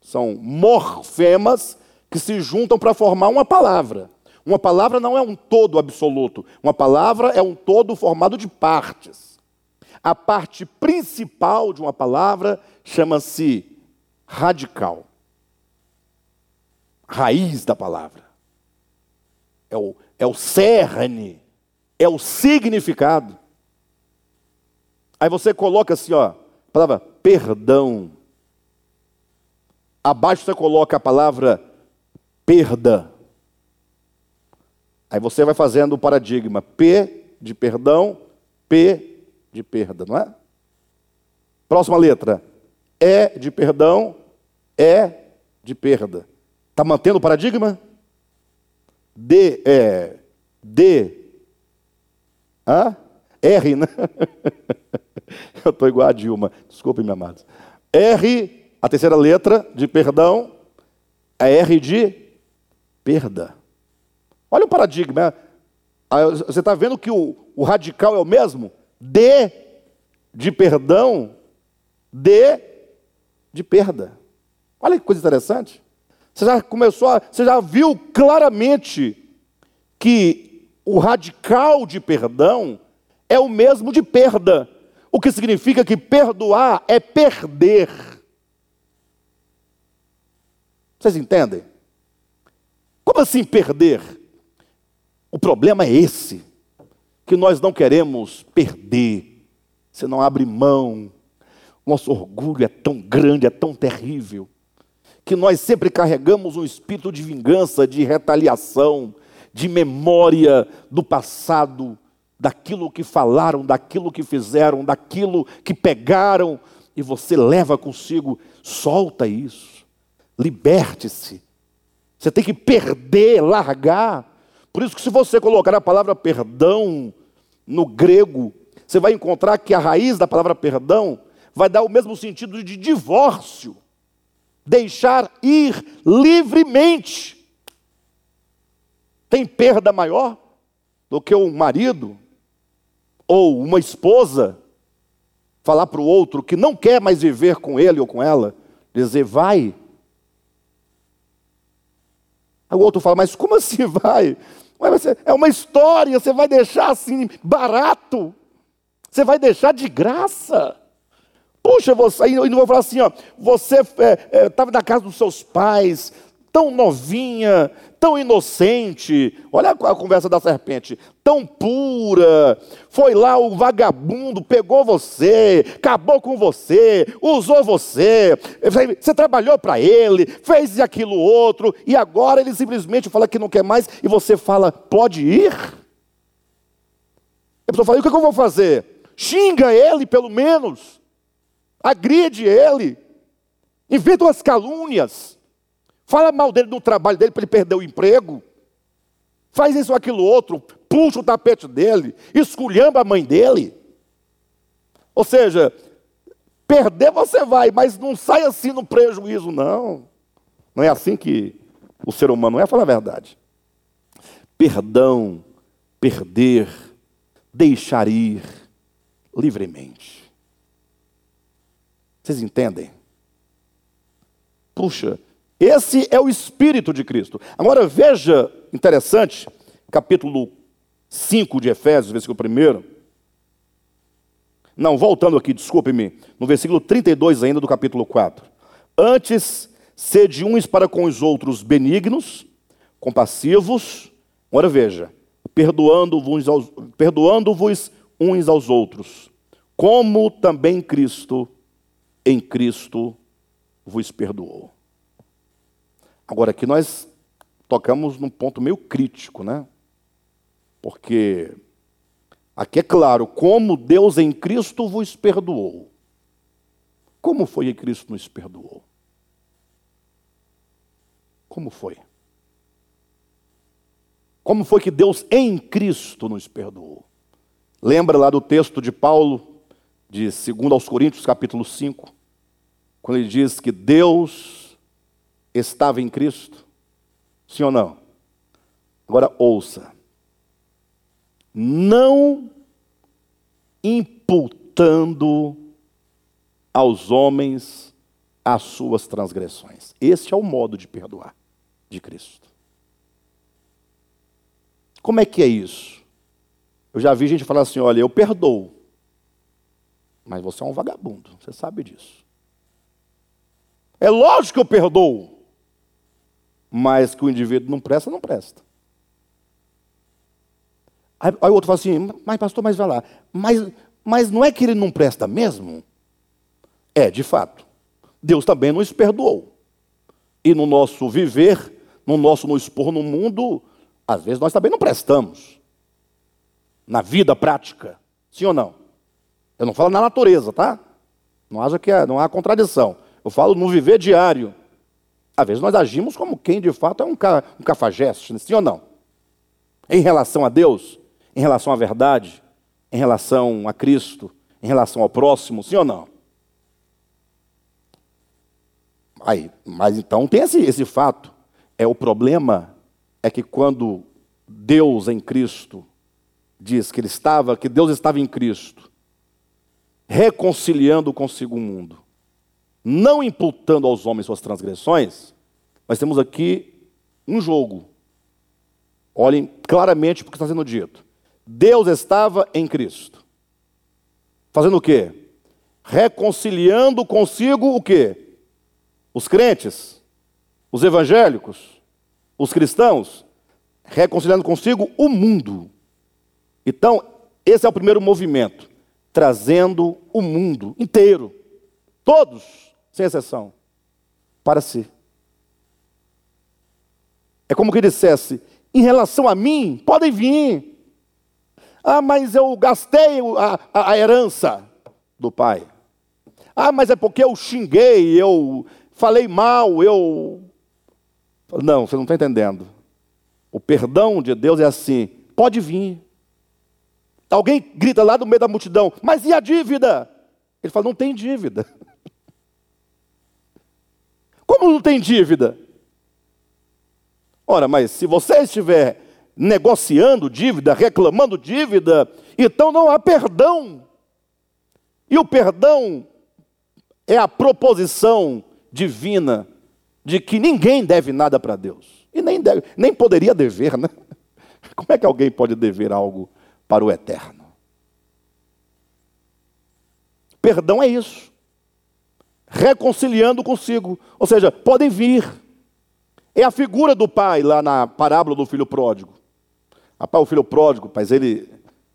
são morfemas que se juntam para formar uma palavra. Uma palavra não é um todo absoluto. Uma palavra é um todo formado de partes. A parte principal de uma palavra chama-se radical. Raiz da palavra. É o, é o cerne, é o significado. Aí você coloca assim, ó, a palavra perdão. Abaixo você coloca a palavra perda. Aí você vai fazendo o paradigma P de perdão, P de perda, não é? Próxima letra. E de perdão, E de perda. Está mantendo o paradigma? D, é, D, hã? R, né? Eu estou igual a Dilma, desculpe, meus amados. R, a terceira letra de perdão, é R de perda. Olha o paradigma. Ah, você está vendo que o, o radical é o mesmo? D de perdão, D de perda. Olha que coisa interessante. Você já começou a, você já viu claramente que o radical de perdão é o mesmo de perda. O que significa que perdoar é perder. Vocês entendem? Como assim perder? O problema é esse, que nós não queremos perder. Você não abre mão. Nosso orgulho é tão grande, é tão terrível, que nós sempre carregamos um espírito de vingança, de retaliação, de memória do passado, daquilo que falaram, daquilo que fizeram, daquilo que pegaram, e você leva consigo, solta isso, liberte-se. Você tem que perder, largar. Por isso que se você colocar a palavra perdão no grego, você vai encontrar que a raiz da palavra perdão vai dar o mesmo sentido de divórcio. Deixar ir livremente. Tem perda maior do que um marido ou uma esposa falar para o outro que não quer mais viver com ele ou com ela, dizer vai. Aí o outro fala, mas como assim vai? É uma história, você vai deixar assim barato, você vai deixar de graça. Puxa, você, e não vou falar assim, ó, você estava é, é, na casa dos seus pais, tão novinha, tão inocente. Olha a conversa da serpente, tão pura. Foi lá o vagabundo, pegou você, acabou com você, usou você. Você trabalhou para ele, fez aquilo outro, e agora ele simplesmente fala que não quer mais e você fala: pode ir? A pessoa fala: e o que eu vou fazer? Xinga ele, pelo menos. Agride ele. Inventa umas calúnias. Fala mal dele no trabalho dele para ele perder o emprego. Faz isso ou aquilo outro, puxa o tapete dele, esculhamba a mãe dele. Ou seja, perder você vai, mas não sai assim no prejuízo, não. Não é assim que o ser humano é, falar a verdade. Perdão, perder, deixar ir livremente. Vocês entendem? Puxa, esse é o Espírito de Cristo. Agora veja, interessante, capítulo 5 de Efésios, versículo 1. Não, voltando aqui, desculpe-me, no versículo 32 ainda do capítulo 4. Antes, Sede uns para com os outros benignos, compassivos. Agora veja, perdoando-vos perdoando uns aos outros, como também Cristo, em Cristo, vos perdoou. Agora, aqui nós tocamos num ponto meio crítico, né? Porque aqui é claro, como Deus em Cristo vos perdoou. Como foi que Cristo nos perdoou? Como foi? Como foi que Deus em Cristo nos perdoou? Lembra lá do texto de Paulo, de 2 aos Coríntios, capítulo 5, quando ele diz que Deus estava em Cristo? Sim ou não? Agora ouça. Não imputando aos homens as suas transgressões. Este é o modo de perdoar de Cristo. Como é que é isso? Eu já vi gente falar assim: olha, eu perdoo, mas você é um vagabundo, você sabe disso. É lógico que eu perdoo, mas que o indivíduo não presta, não presta. Aí, aí o outro fala assim: mas pastor, mas vai lá, mas, mas não é que ele não presta mesmo? É, de fato. Deus também nos perdoou. E no nosso viver, no nosso nos expor no mundo, às vezes nós também não prestamos. Na vida prática. Sim ou não? Eu não falo na natureza, tá? Não acha que não há contradição. Eu falo no viver diário. Às vezes nós agimos como quem de fato é um, ca, um cafajeste, sim ou não? Em relação a Deus, em relação à verdade, em relação a Cristo, em relação ao próximo, sim ou não? Aí, mas então tem esse, esse fato. É o problema é que quando Deus em Cristo diz que ele estava, que Deus estava em Cristo, reconciliando consigo o mundo, não imputando aos homens suas transgressões, nós temos aqui um jogo. Olhem claramente porque está sendo dito. Deus estava em Cristo. Fazendo o quê? Reconciliando consigo o quê? Os crentes, os evangélicos, os cristãos, reconciliando consigo o mundo. Então, esse é o primeiro movimento, trazendo o mundo inteiro, todos, sem exceção, para si. É como que dissesse: em relação a mim, podem vir. Ah, mas eu gastei a, a, a herança do pai. Ah, mas é porque eu xinguei, eu falei mal, eu não, você não está entendendo. O perdão de Deus é assim: pode vir. Alguém grita lá do meio da multidão, mas e a dívida? Ele fala: não tem dívida. Como não tem dívida? Ora, mas se você estiver negociando dívida, reclamando dívida, então não há perdão. E o perdão é a proposição divina de que ninguém deve nada para Deus. E nem, deve, nem poderia dever, né? Como é que alguém pode dever algo para o eterno? Perdão é isso. Reconciliando consigo. Ou seja, podem vir. É a figura do pai lá na parábola do filho pródigo. Rapaz, o filho pródigo, mas ele.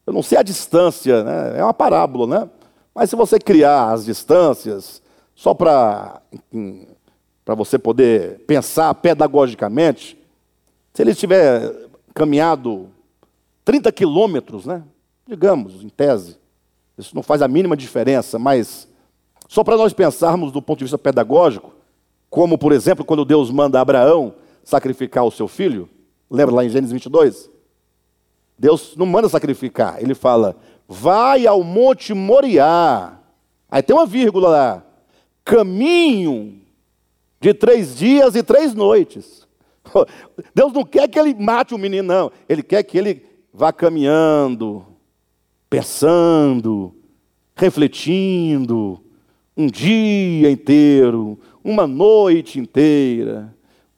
Eu não sei a distância, né? É uma parábola, né? Mas se você criar as distâncias, só para você poder pensar pedagogicamente, se ele tiver caminhado 30 quilômetros, né? digamos, em tese, isso não faz a mínima diferença, mas só para nós pensarmos do ponto de vista pedagógico, como, por exemplo, quando Deus manda Abraão sacrificar o seu filho, lembra lá em Gênesis 22? Deus não manda sacrificar, ele fala, vai ao monte Moriá. Aí tem uma vírgula lá, caminho de três dias e três noites. Deus não quer que ele mate o menino, não. Ele quer que ele vá caminhando, pensando, refletindo, um dia inteiro, uma noite inteira,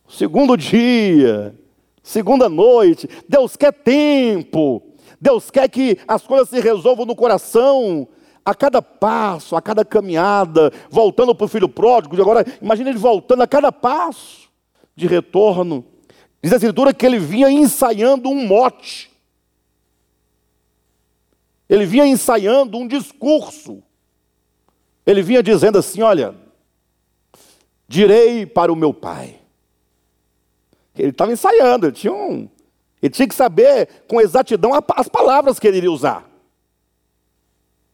segundo dia, segunda noite. Deus quer tempo. Deus quer que as coisas se resolvam no coração. a cada passo, a cada caminhada, voltando para o filho pródigo, agora imagine ele voltando a cada passo de retorno. Diz a escritura que ele vinha ensaiando um mote. Ele vinha ensaiando um discurso. Ele vinha dizendo assim: Olha, direi para o meu pai. Ele estava ensaiando, ele tinha, um, ele tinha que saber com exatidão as palavras que ele iria usar.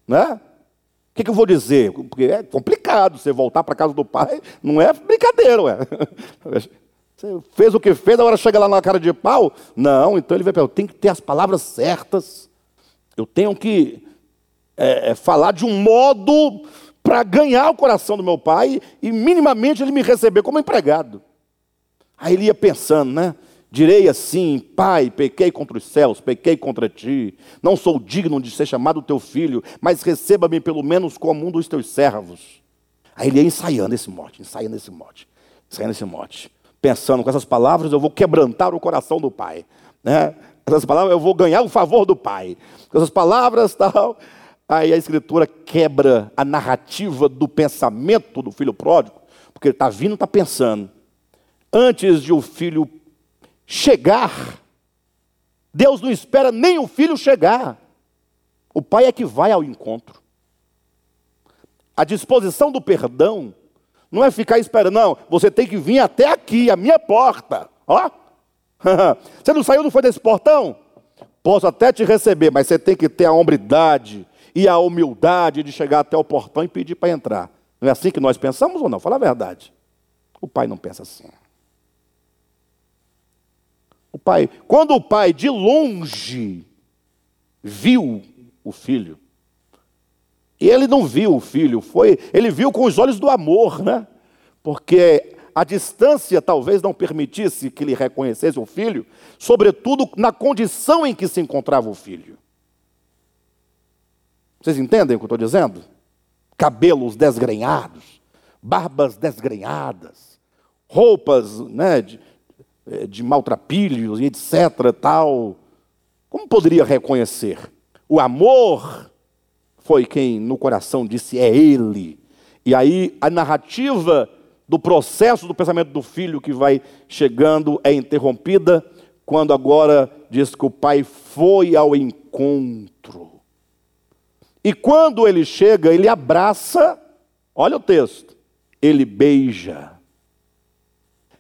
Né? O que, que eu vou dizer? Porque é complicado você voltar para casa do pai, não é brincadeira, ué. Você fez o que fez, agora chega lá na cara de pau? Não, então ele vai eu tenho que ter as palavras certas, eu tenho que é, é, falar de um modo para ganhar o coração do meu pai e minimamente ele me receber como empregado. Aí ele ia pensando, né? Direi assim: Pai, pequei contra os céus, pequei contra ti. Não sou digno de ser chamado teu filho, mas receba-me pelo menos como um dos teus servos. Aí ele ia ensaiando esse mote, ensaiando esse mote, ensaiando esse mote. Pensando com essas palavras, eu vou quebrantar o coração do pai. Né? Essas palavras, eu vou ganhar o favor do pai. Com essas palavras, tal. Aí a escritura quebra a narrativa do pensamento do filho pródigo, porque ele está vindo, está pensando. Antes de o filho chegar, Deus não espera nem o filho chegar. O pai é que vai ao encontro. A disposição do perdão não é ficar esperando, não, você tem que vir até aqui, a minha porta. Ó. você não saiu, não foi desse portão? Posso até te receber, mas você tem que ter a hombridade, e a humildade de chegar até o portão e pedir para entrar. Não é assim que nós pensamos ou não? Fala a verdade. O pai não pensa assim. O pai, quando o pai de longe viu o filho, e ele não viu o filho, foi, ele viu com os olhos do amor, né? Porque a distância talvez não permitisse que ele reconhecesse o filho, sobretudo na condição em que se encontrava o filho. Vocês entendem o que eu estou dizendo? Cabelos desgrenhados, barbas desgrenhadas, roupas né, de, eh, de maltrapilhos e etc. Tal. Como poderia reconhecer? O amor foi quem no coração disse: é Ele. E aí a narrativa do processo do pensamento do filho que vai chegando é interrompida quando agora diz que o pai foi ao encontro. E quando ele chega, ele abraça, olha o texto, ele beija.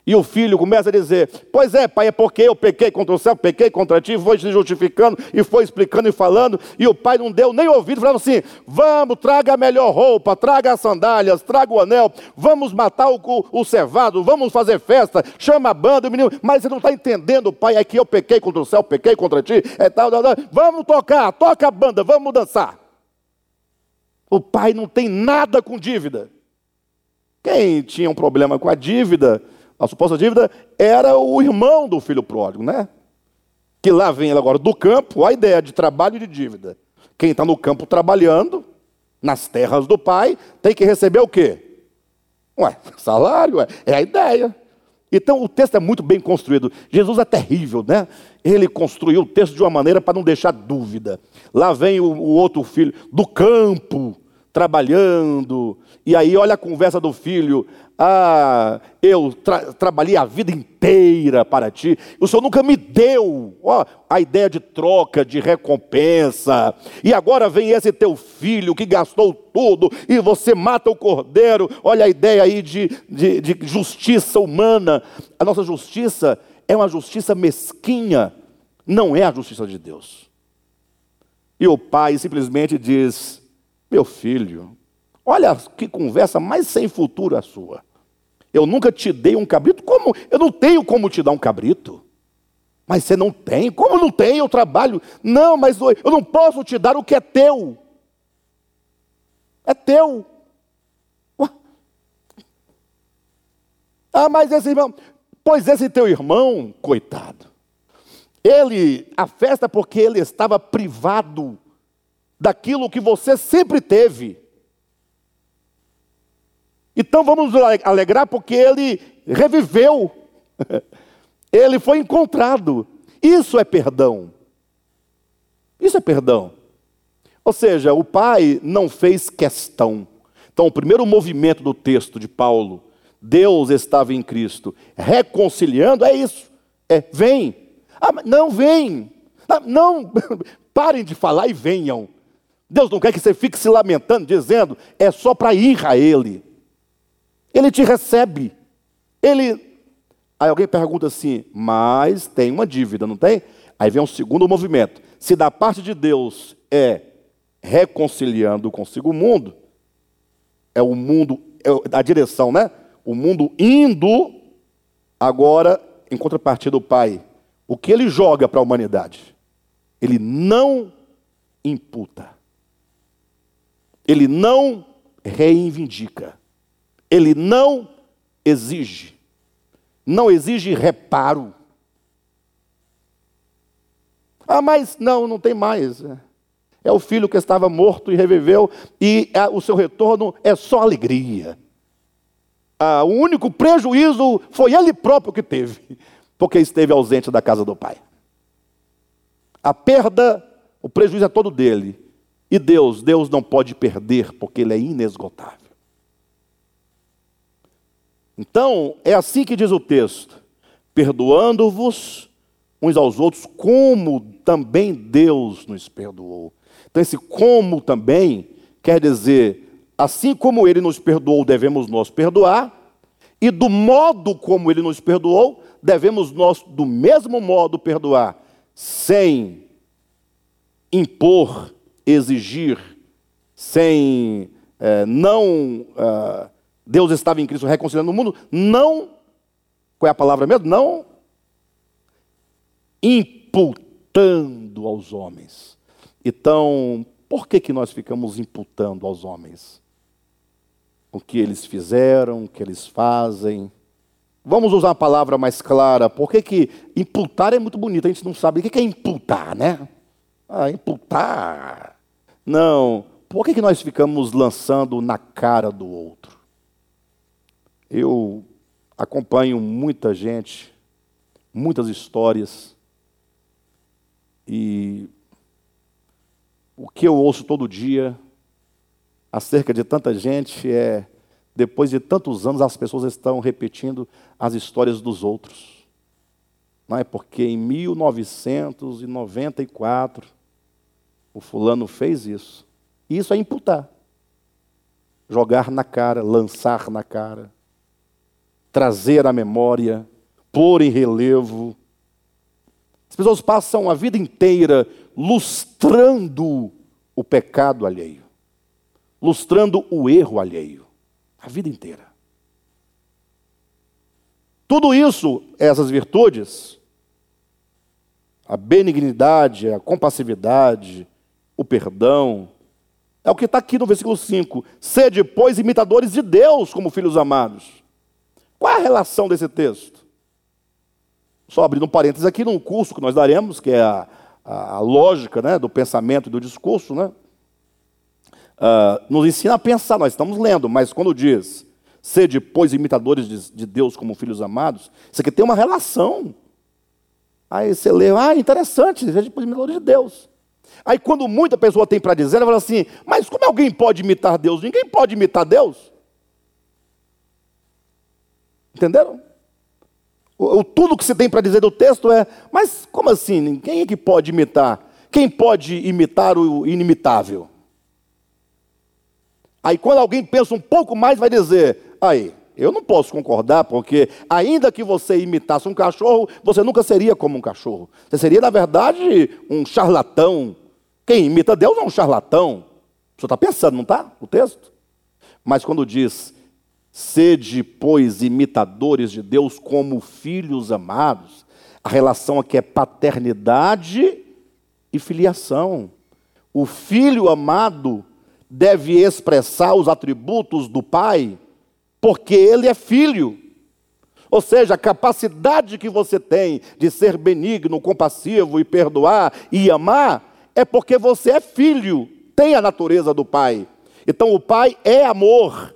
E o filho começa a dizer: Pois é, pai, é porque eu pequei contra o céu, pequei contra ti, foi se justificando e foi explicando e falando. E o pai não deu nem ouvido, falando assim: Vamos, traga a melhor roupa, traga as sandálias, traga o anel, vamos matar o, o, cevado, vamos fazer festa, chama a banda, o menino. Mas você não está entendendo, pai, é que eu pequei contra o céu, pequei contra ti, é tal, tal, tal. Vamos tocar, toca a banda, vamos dançar. O pai não tem nada com dívida. Quem tinha um problema com a dívida, a suposta dívida, era o irmão do filho pródigo, né? Que lá vem ele agora do campo, a ideia de trabalho e de dívida. Quem está no campo trabalhando, nas terras do pai, tem que receber o quê? Ué, salário, ué, é a ideia. Então o texto é muito bem construído. Jesus é terrível, né? Ele construiu o texto de uma maneira para não deixar dúvida. Lá vem o, o outro filho do campo, trabalhando, e aí olha a conversa do filho: Ah, eu tra trabalhei a vida inteira para ti, o Senhor nunca me deu ó, a ideia de troca, de recompensa, e agora vem esse teu filho que gastou tudo, e você mata o cordeiro. Olha a ideia aí de, de, de justiça humana. A nossa justiça é uma justiça mesquinha, não é a justiça de Deus. E o pai simplesmente diz: Meu filho, olha que conversa mais sem futuro a sua. Eu nunca te dei um cabrito. Como? Eu não tenho como te dar um cabrito. Mas você não tem? Como não tem? Eu trabalho. Não, mas eu não posso te dar o que é teu. É teu. Ah, mas esse irmão. Pois esse teu irmão, coitado. Ele, a festa porque ele estava privado daquilo que você sempre teve. Então vamos alegrar porque ele reviveu. Ele foi encontrado. Isso é perdão. Isso é perdão. Ou seja, o pai não fez questão. Então, o primeiro movimento do texto de Paulo, Deus estava em Cristo, reconciliando, é isso. É, vem. Ah, não, vem. Ah, não, parem de falar e venham. Deus não quer que você fique se lamentando, dizendo, é só para ir a Ele. Ele te recebe. Ele. Aí alguém pergunta assim, mas tem uma dívida, não tem? Aí vem um segundo movimento. Se da parte de Deus é reconciliando consigo o mundo, é o mundo, é a direção, né? O mundo indo, agora, em contrapartida, o Pai. O que ele joga para a humanidade? Ele não imputa. Ele não reivindica. Ele não exige. Não exige reparo. Ah, mas não, não tem mais. É o filho que estava morto e reviveu, e o seu retorno é só alegria. Ah, o único prejuízo foi ele próprio que teve, porque esteve ausente da casa do pai. A perda, o prejuízo é todo dele. E Deus, Deus não pode perder, porque Ele é inesgotável. Então, é assim que diz o texto: perdoando-vos uns aos outros, como também Deus nos perdoou. Então, esse como também quer dizer, assim como Ele nos perdoou, devemos nós perdoar, e do modo como Ele nos perdoou, devemos nós, do mesmo modo, perdoar, sem impor, exigir, sem é, não. Uh, Deus estava em Cristo reconciliando o mundo, não. Qual é a palavra mesmo? Não imputando aos homens. Então, por que, que nós ficamos imputando aos homens? O que eles fizeram, o que eles fazem. Vamos usar uma palavra mais clara. Por que, que imputar é muito bonito? A gente não sabe o que é imputar, né? Ah, imputar. Não. Por que, que nós ficamos lançando na cara do outro? Eu acompanho muita gente, muitas histórias e o que eu ouço todo dia acerca de tanta gente é, depois de tantos anos, as pessoas estão repetindo as histórias dos outros. Não é porque em 1994 o fulano fez isso. Isso é imputar. Jogar na cara, lançar na cara, trazer à memória, pôr em relevo as pessoas passam a vida inteira lustrando o pecado alheio, lustrando o erro alheio, a vida inteira. Tudo isso, essas virtudes, a benignidade, a compassividade, o perdão, é o que está aqui no versículo 5. Sede, pois, imitadores de Deus como filhos amados. Qual é a relação desse texto? Só abrindo um parênteses aqui, num curso que nós daremos, que é a, a, a lógica né, do pensamento e do discurso, né, uh, nos ensina a pensar, nós estamos lendo, mas quando diz, sede, pois, imitadores de, de Deus como filhos amados, isso aqui tem uma relação. Aí você lê, ah, interessante, seja, pois, imitadores de Deus. Aí quando muita pessoa tem para dizer, ela fala assim, mas como alguém pode imitar Deus? Ninguém pode imitar Deus. Entenderam? O, o tudo que você tem para dizer do texto é, mas como assim? Quem é que pode imitar? Quem pode imitar o inimitável? Aí quando alguém pensa um pouco mais, vai dizer, aí, eu não posso concordar, porque ainda que você imitasse um cachorro, você nunca seria como um cachorro. Você seria, na verdade, um charlatão. Quem imita Deus é um charlatão. Você está pensando, não está? O texto? Mas quando diz, Sede, pois, imitadores de Deus como filhos amados. A relação aqui é paternidade e filiação. O filho amado deve expressar os atributos do pai, porque ele é filho. Ou seja, a capacidade que você tem de ser benigno, compassivo e perdoar e amar é porque você é filho, tem a natureza do pai. Então o pai é amor.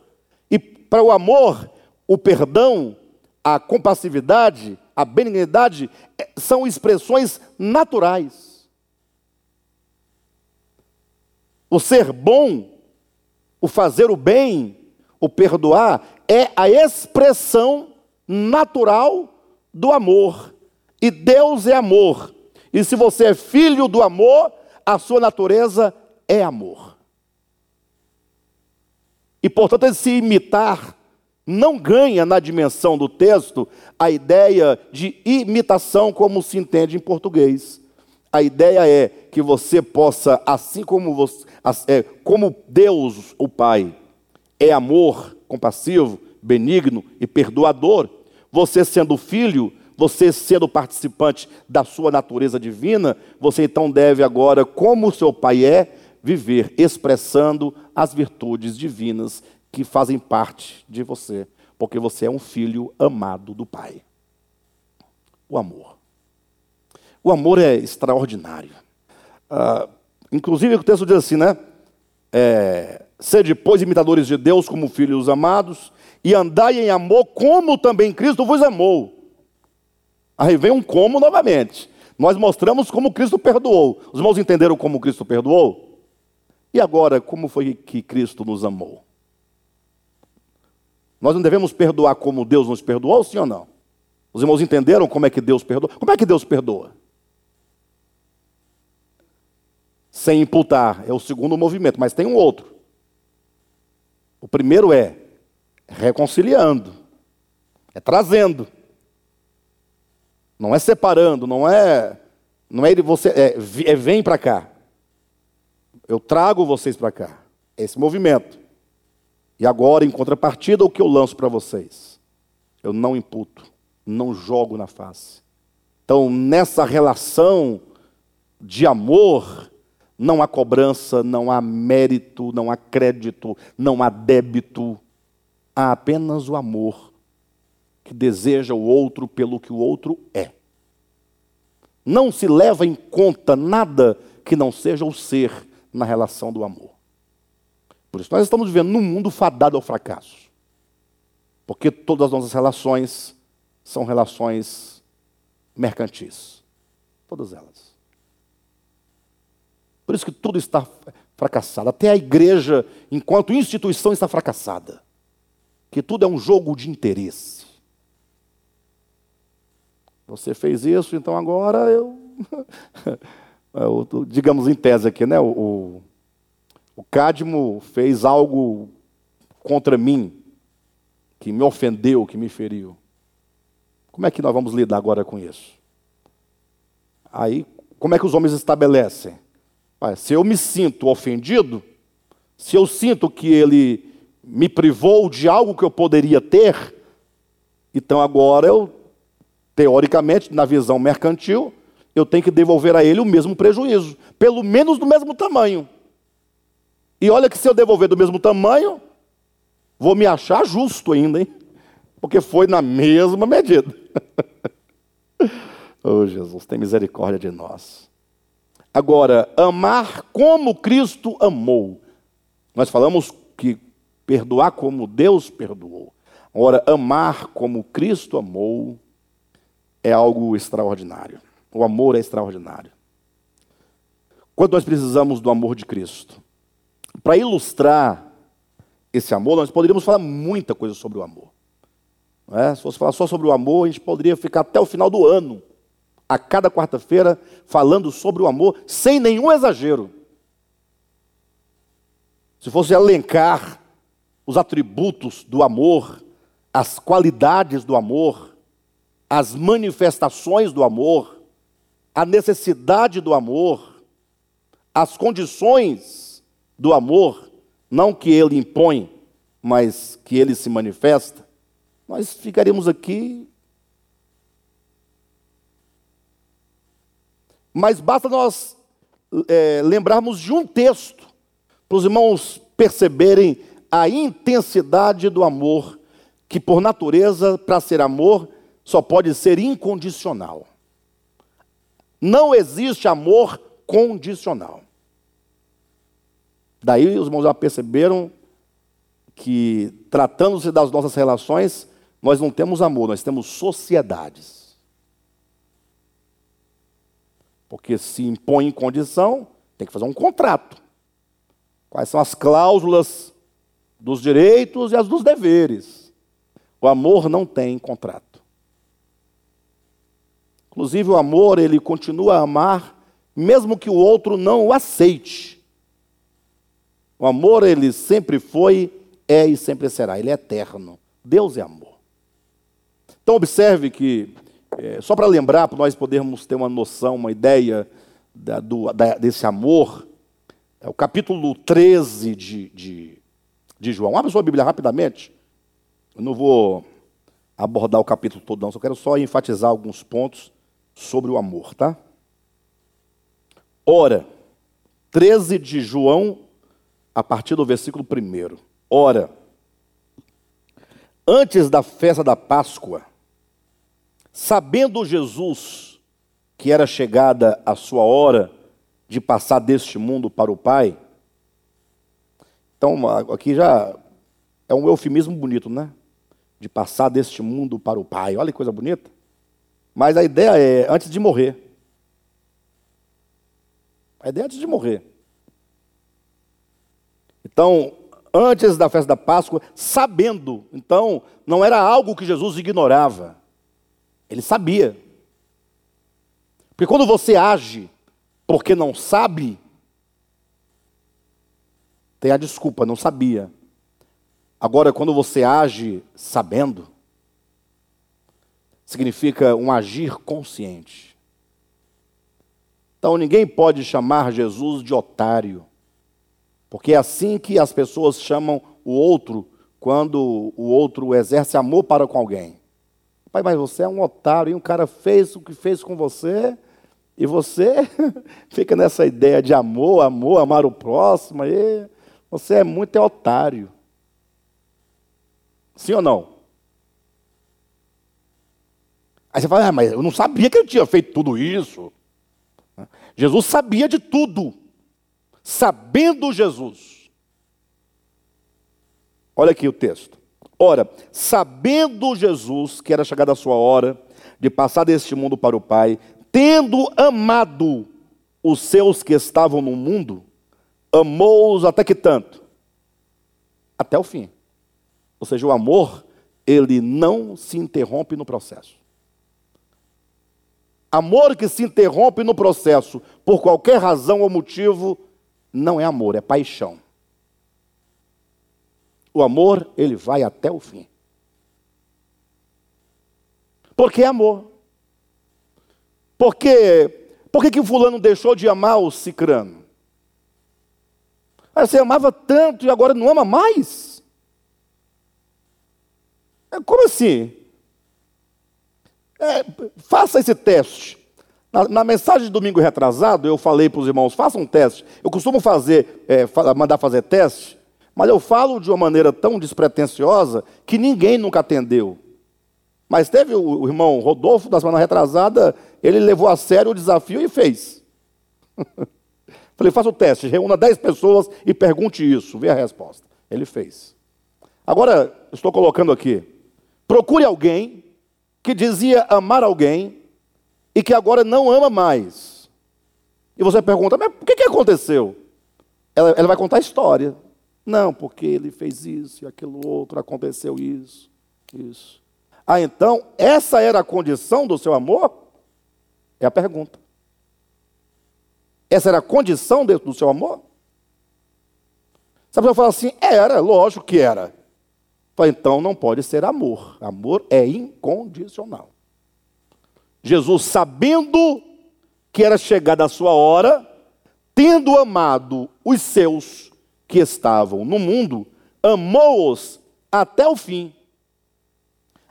Para o amor, o perdão, a compassividade, a benignidade é, são expressões naturais. O ser bom, o fazer o bem, o perdoar, é a expressão natural do amor. E Deus é amor. E se você é filho do amor, a sua natureza é amor. E portanto, esse imitar não ganha na dimensão do texto a ideia de imitação como se entende em português. A ideia é que você possa, assim como, você, é, como Deus, o Pai, é amor compassivo, benigno e perdoador, você sendo filho, você sendo participante da sua natureza divina, você então deve agora, como o seu Pai é, viver expressando as virtudes divinas que fazem parte de você, porque você é um filho amado do Pai. O amor. O amor é extraordinário. Uh, inclusive, o texto diz assim, né? É, Sede, pois, imitadores de Deus como filhos amados, e andai em amor como também Cristo vos amou. Aí vem um como novamente. Nós mostramos como Cristo perdoou. Os irmãos entenderam como Cristo perdoou? E agora, como foi que Cristo nos amou? Nós não devemos perdoar como Deus nos perdoou, sim ou não? Os irmãos entenderam como é que Deus perdoa? Como é que Deus perdoa? Sem imputar, é o segundo movimento, mas tem um outro. O primeiro é reconciliando, é trazendo. Não é separando, não é não é ele você é, é vem para cá. Eu trago vocês para cá. Esse movimento. E agora, em contrapartida, o que eu lanço para vocês? Eu não imputo, não jogo na face. Então, nessa relação de amor, não há cobrança, não há mérito, não há crédito, não há débito. Há apenas o amor que deseja o outro pelo que o outro é. Não se leva em conta nada que não seja o ser na relação do amor. Por isso, nós estamos vivendo num mundo fadado ao fracasso. Porque todas as nossas relações são relações mercantis. Todas elas. Por isso que tudo está fracassado. Até a igreja, enquanto instituição, está fracassada. Que tudo é um jogo de interesse. Você fez isso, então agora eu. digamos em tese aqui, né? O, o Cadmo fez algo contra mim, que me ofendeu, que me feriu. Como é que nós vamos lidar agora com isso? Aí, como é que os homens estabelecem? Se eu me sinto ofendido, se eu sinto que ele me privou de algo que eu poderia ter, então agora eu, teoricamente, na visão mercantil, eu tenho que devolver a ele o mesmo prejuízo, pelo menos do mesmo tamanho. E olha que se eu devolver do mesmo tamanho, vou me achar justo ainda, hein? Porque foi na mesma medida. oh, Jesus, tem misericórdia de nós. Agora, amar como Cristo amou. Nós falamos que perdoar como Deus perdoou. Agora, amar como Cristo amou é algo extraordinário. O amor é extraordinário. Quando nós precisamos do amor de Cristo? Para ilustrar esse amor, nós poderíamos falar muita coisa sobre o amor. É? Se fosse falar só sobre o amor, a gente poderia ficar até o final do ano, a cada quarta-feira, falando sobre o amor, sem nenhum exagero. Se fosse elencar os atributos do amor, as qualidades do amor, as manifestações do amor, a necessidade do amor, as condições do amor, não que ele impõe, mas que ele se manifesta, nós ficaríamos aqui. Mas basta nós é, lembrarmos de um texto, para os irmãos perceberem a intensidade do amor, que por natureza, para ser amor, só pode ser incondicional. Não existe amor condicional. Daí os irmãos já perceberam que, tratando-se das nossas relações, nós não temos amor, nós temos sociedades. Porque se impõe em condição, tem que fazer um contrato. Quais são as cláusulas dos direitos e as dos deveres? O amor não tem contrato. Inclusive, o amor, ele continua a amar, mesmo que o outro não o aceite. O amor, ele sempre foi, é e sempre será. Ele é eterno. Deus é amor. Então, observe que, é, só para lembrar, para nós podermos ter uma noção, uma ideia da, do, da, desse amor, é o capítulo 13 de, de, de João. Abra sua Bíblia rapidamente. Eu não vou abordar o capítulo todo, não, só quero só enfatizar alguns pontos sobre o amor, tá? Ora, 13 de João, a partir do versículo 1. Ora, antes da festa da Páscoa, sabendo Jesus que era chegada a sua hora, de passar deste mundo para o Pai. Então, aqui já é um eufemismo bonito, né? De passar deste mundo para o Pai. Olha que coisa bonita. Mas a ideia é antes de morrer. A ideia é antes de morrer. Então, antes da festa da Páscoa, sabendo. Então, não era algo que Jesus ignorava. Ele sabia. Porque quando você age porque não sabe, tem a desculpa, não sabia. Agora, quando você age sabendo, significa um agir consciente. Então, ninguém pode chamar Jesus de otário, porque é assim que as pessoas chamam o outro quando o outro exerce amor para com alguém. Pai, mas você é um otário e um cara fez o que fez com você e você fica nessa ideia de amor, amor, amar o próximo, e você é muito otário. Sim ou não? Aí você fala, ah, mas eu não sabia que ele tinha feito tudo isso. Jesus sabia de tudo. Sabendo Jesus. Olha aqui o texto. Ora, sabendo Jesus que era chegada a sua hora de passar deste mundo para o Pai, tendo amado os seus que estavam no mundo, amou-os até que tanto? Até o fim. Ou seja, o amor, ele não se interrompe no processo. Amor que se interrompe no processo por qualquer razão ou motivo, não é amor, é paixão. O amor, ele vai até o fim. Porque é amor. Por quê? Por que, que o fulano deixou de amar o cicrano? Ah, você amava tanto e agora não ama mais? É, como assim? É, faça esse teste. Na, na, mensagem de domingo retrasado, eu falei para os irmãos: façam um teste. Eu costumo fazer, é, mandar fazer teste, mas eu falo de uma maneira tão despretensiosa que ninguém nunca atendeu. Mas teve o, irmão Rodolfo, da semana retrasada, ele levou a sério o desafio e fez. Falei, faça o teste, reúna 10 pessoas e pergunte isso, vê a resposta. Ele fez. Agora, estou colocando aqui. Procure alguém que dizia amar alguém e que agora não ama mais. E você pergunta, mas o que, que aconteceu? Ela, ela vai contar a história. Não, porque ele fez isso e aquilo outro, aconteceu isso, isso. Ah, então, essa era a condição do seu amor? É a pergunta. Essa era a condição do seu amor? Sabe, eu falo assim, era, lógico que era. então não pode ser amor. Amor é incondicional. Jesus, sabendo que era chegada a sua hora, tendo amado os seus que estavam no mundo, amou-os até o fim.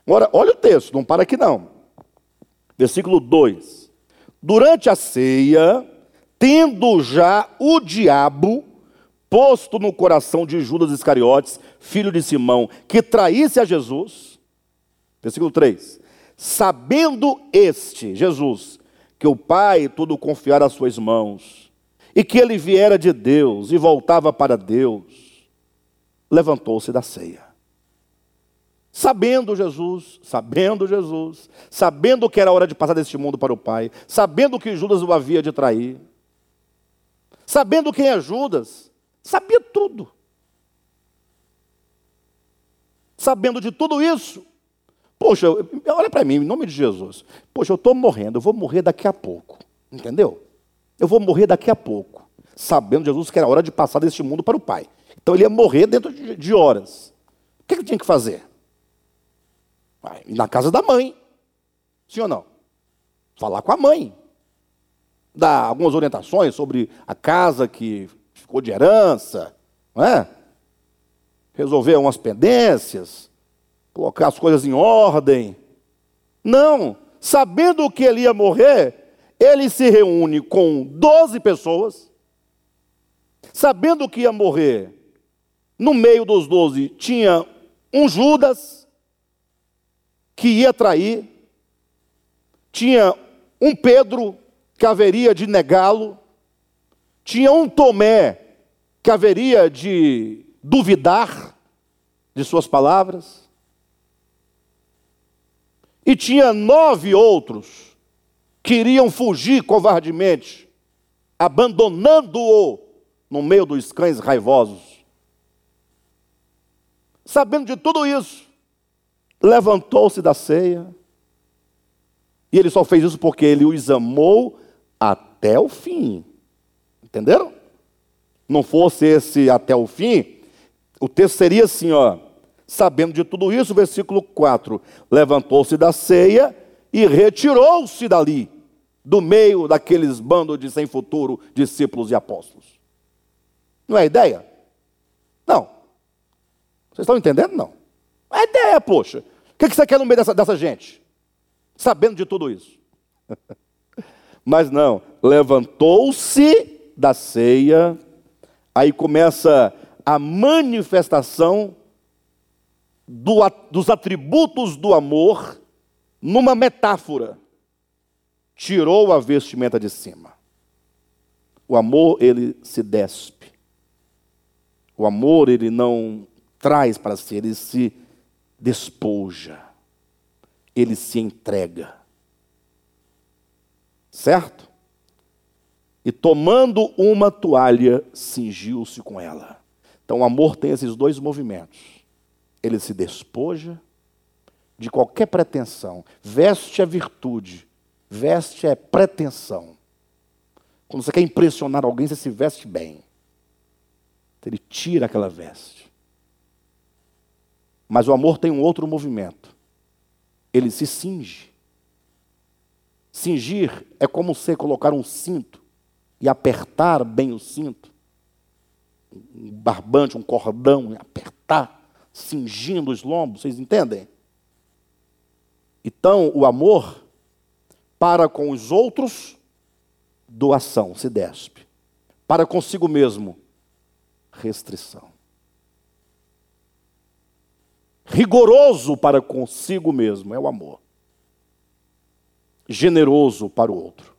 Agora, olha o texto, não para aqui não. Versículo 2. Durante a ceia, tendo já o diabo posto no coração de Judas Iscariotes, filho de Simão, que traísse a Jesus, versículo 3: Sabendo este, Jesus, que o Pai tudo confiara às suas mãos, e que ele viera de Deus e voltava para Deus, levantou-se da ceia. Sabendo Jesus, sabendo Jesus, sabendo que era hora de passar deste mundo para o Pai, sabendo que Judas o havia de trair, sabendo quem é Judas, Sabia tudo. Sabendo de tudo isso, poxa, olha para mim, em nome de Jesus. Poxa, eu estou morrendo, eu vou morrer daqui a pouco. Entendeu? Eu vou morrer daqui a pouco. Sabendo Jesus que era hora de passar deste mundo para o Pai. Então ele ia morrer dentro de horas. O que ele tinha que fazer? Ir na casa da mãe. Sim ou não? Falar com a mãe. Dar algumas orientações sobre a casa que ficou de herança. Não é? Resolver umas pendências. Colocar as coisas em ordem. Não. Sabendo que ele ia morrer, ele se reúne com 12 pessoas. Sabendo que ia morrer, no meio dos doze tinha um Judas que ia trair, tinha um Pedro que haveria de negá-lo, tinha um Tomé que haveria de duvidar de suas palavras, e tinha nove outros que iriam fugir covardemente, abandonando-o no meio dos cães raivosos. Sabendo de tudo isso, levantou-se da ceia, e ele só fez isso porque ele os amou até o fim. Entenderam? Não fosse esse até o fim, o texto seria assim, ó. Sabendo de tudo isso, versículo 4: levantou-se da ceia e retirou-se dali, do meio daqueles bandos de sem futuro discípulos e apóstolos. Não é ideia? Não. Vocês estão entendendo? Não. É ideia, poxa. O que você quer no meio dessa, dessa gente? Sabendo de tudo isso. Mas não, levantou-se da ceia, aí começa a manifestação do, dos atributos do amor numa metáfora. Tirou a vestimenta de cima. O amor, ele se despe. O amor, ele não traz para si, ele se despoja. Ele se entrega. Certo? E tomando uma toalha, cingiu-se com ela. Então o amor tem esses dois movimentos. Ele se despoja de qualquer pretensão, veste a virtude, veste a pretensão. Quando você quer impressionar alguém, você se veste bem. Ele tira aquela veste. Mas o amor tem um outro movimento. Ele se cinge. Cingir é como você colocar um cinto e apertar bem o cinto. Um barbante, um cordão, apertar, cingindo os lombos, vocês entendem? Então, o amor, para com os outros, doação, se despe. Para consigo mesmo, restrição. Rigoroso para consigo mesmo é o amor. Generoso para o outro.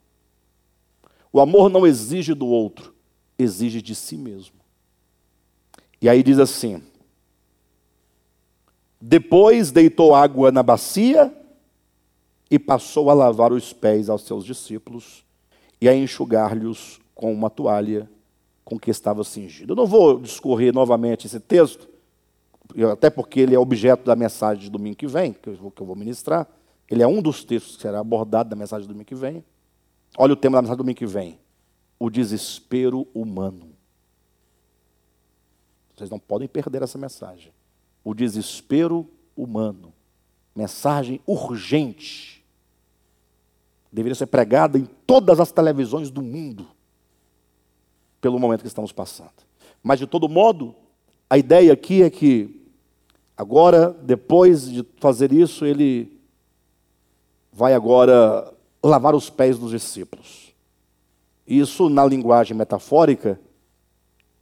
O amor não exige do outro, exige de si mesmo. E aí diz assim: Depois deitou água na bacia e passou a lavar os pés aos seus discípulos e a enxugar-lhes com uma toalha com que estava cingido. Eu não vou discorrer novamente esse texto, até porque ele é objeto da mensagem de domingo que vem, que eu vou, ministrar. Ele é um dos textos que será abordado da mensagem do domingo que vem. Olha o tema da mensagem do domingo que vem: o desespero humano. Vocês não podem perder essa mensagem. O desespero humano. Mensagem urgente. Deveria ser pregada em todas as televisões do mundo pelo momento que estamos passando. Mas, de todo modo, a ideia aqui é que, agora, depois de fazer isso, ele vai agora lavar os pés dos discípulos. Isso, na linguagem metafórica,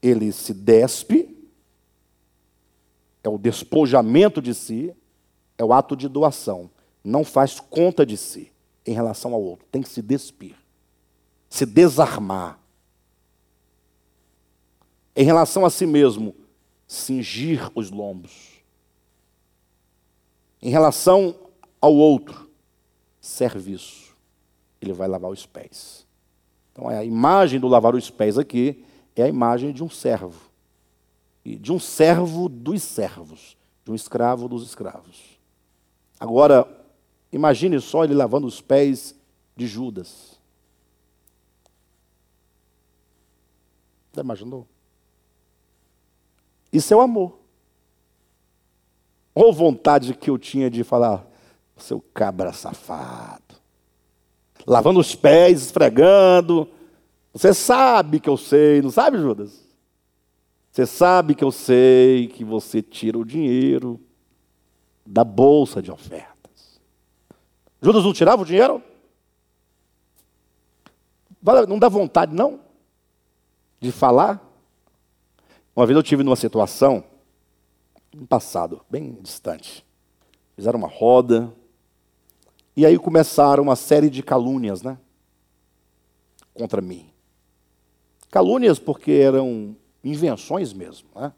ele se despe, é o despojamento de si, é o ato de doação. Não faz conta de si em relação ao outro, tem que se despir, se desarmar, em relação a si mesmo, cingir os lombos. Em relação ao outro, serviço. Ele vai lavar os pés. Então, a imagem do lavar os pés aqui é a imagem de um servo. e de um servo dos servos, de um escravo dos escravos. Agora, imagine só ele lavando os pés de Judas. Já imaginou? Isso é o amor. Ou vontade que eu tinha de falar, seu cabra safado. Lavando os pés, esfregando. Você sabe que eu sei, não sabe, Judas? Você sabe que eu sei que você tira o dinheiro da bolsa de ofertas. Judas não tirava o dinheiro? Não dá vontade, não? De falar? Uma vez eu tive numa situação, no passado, bem distante. Fizeram uma roda, e aí começaram uma série de calúnias, né? Contra mim. Calúnias porque eram invenções mesmo, né?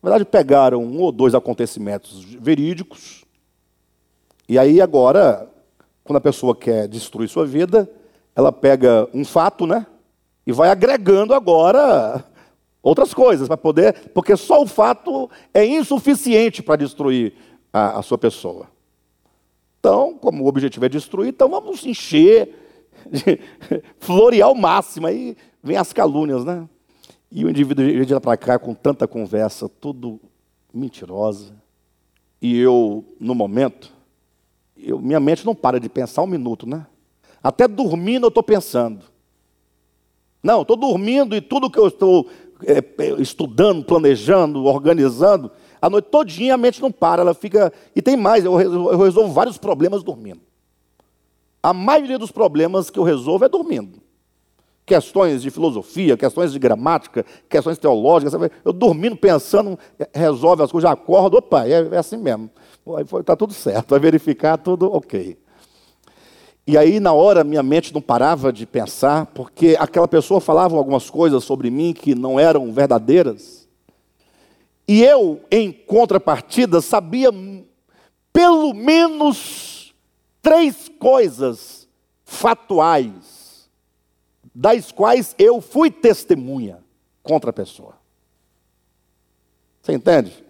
Na verdade, pegaram um ou dois acontecimentos verídicos, e aí agora, quando a pessoa quer destruir sua vida, ela pega um fato, né? E vai agregando agora outras coisas para poder, porque só o fato é insuficiente para destruir a, a, sua pessoa. Então, como o objetivo é destruir, então vamos encher, florear ao máximo, aí vem as calúnias, né? E o indivíduo de lá para cá com tanta conversa, tudo mentirosa. E eu, no momento, eu, minha mente não para de pensar um minuto, né? Até dormindo eu estou pensando. Não, estou dormindo e tudo que eu estou é, é, estudando, planejando, organizando, a noite todinha a mente não para, ela fica. E tem mais, eu, eu resolvo vários problemas dormindo. A maioria dos problemas que eu resolvo é dormindo. Questões de filosofia, questões de gramática, questões teológicas. Eu dormindo, pensando, resolve as coisas, acordo, opa, é, é assim mesmo. Está tudo certo, vai verificar, tudo ok. E aí, na hora, minha mente não parava de pensar, porque aquela pessoa falava algumas coisas sobre mim que não eram verdadeiras. E eu, em contrapartida, sabia pelo menos três coisas fatuais, das quais eu fui testemunha contra a pessoa. Você entende?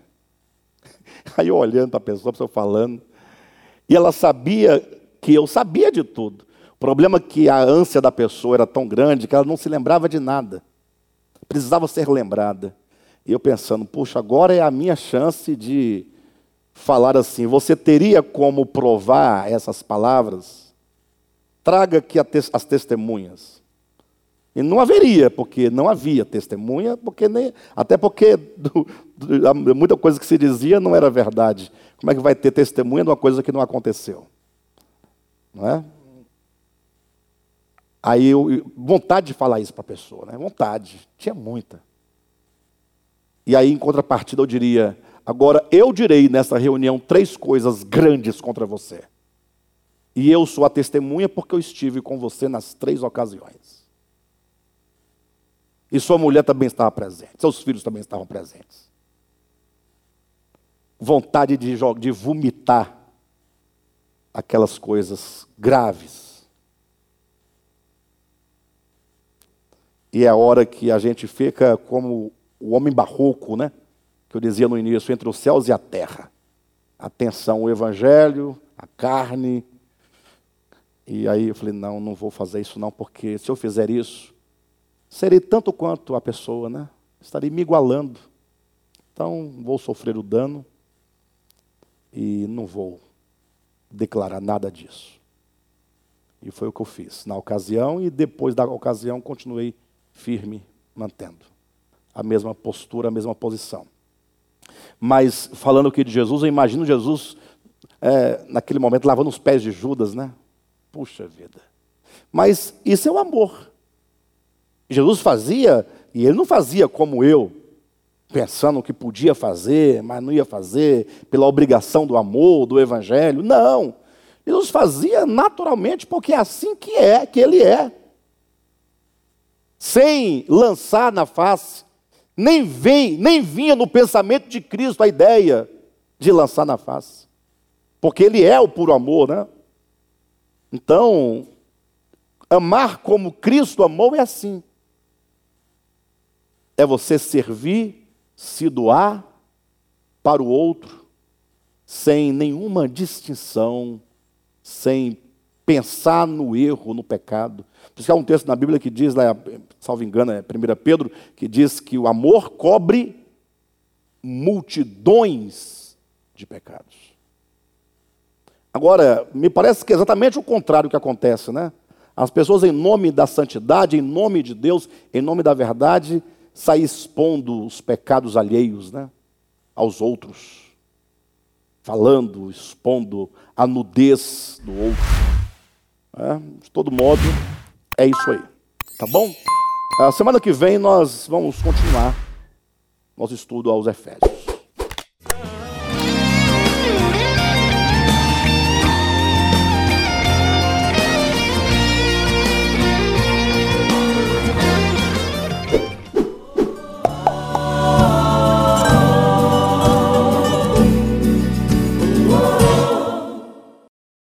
Aí olhando para a pessoa, a pessoa falando, e ela sabia que eu sabia de tudo. O problema é que a ânsia da pessoa era tão grande que ela não se lembrava de nada. Precisava ser lembrada. E eu pensando, puxa, agora é a minha chance de falar assim: você teria como provar essas palavras? Traga aqui as testemunhas. E não haveria, porque não havia testemunha, porque nem, até porque do, do, muita coisa que se dizia não era verdade. Como é que vai ter testemunha de uma coisa que não aconteceu? Não é? Aí eu, vontade de falar isso para a pessoa, né? Vontade, tinha muita. E aí, em contrapartida, eu diria: agora eu direi nessa reunião três coisas grandes contra você. E eu sou a testemunha porque eu estive com você nas três ocasiões. E sua mulher também estava presente, seus filhos também estavam presentes. Vontade de, de vomitar aquelas coisas graves. E é a hora que a gente fica como o homem barroco, né? Que eu dizia no início, entre os céus e a terra. Atenção, o evangelho, a carne. E aí eu falei, não, não vou fazer isso não, porque se eu fizer isso, serei tanto quanto a pessoa, né? Estarei me igualando. Então, vou sofrer o dano e não vou declarar nada disso. E foi o que eu fiz na ocasião, e depois da ocasião continuei firme, mantendo a mesma postura, a mesma posição. Mas falando aqui de Jesus, eu imagino Jesus é, naquele momento lavando os pés de Judas, né? Puxa vida. Mas isso é o amor. Jesus fazia, e ele não fazia como eu, pensando que podia fazer, mas não ia fazer, pela obrigação do amor, do evangelho. Não. Jesus fazia naturalmente porque é assim que é, que ele é. Sem lançar na face, nem vem, nem vinha no pensamento de Cristo a ideia de lançar na face. Porque ele é o puro amor, né? Então, amar como Cristo amou é assim. É você servir se doar para o outro, sem nenhuma distinção, sem pensar no erro, no pecado. Por isso há um texto na Bíblia que diz, lá, salvo engano, é 1 Pedro, que diz que o amor cobre multidões de pecados. Agora, me parece que é exatamente o contrário que acontece, né? As pessoas, em nome da santidade, em nome de Deus, em nome da verdade, saem expondo os pecados alheios, né? Aos outros. Falando, expondo a nudez do outro. É, de todo modo, é isso aí. Tá bom? A semana que vem nós vamos continuar nosso estudo aos Efésios.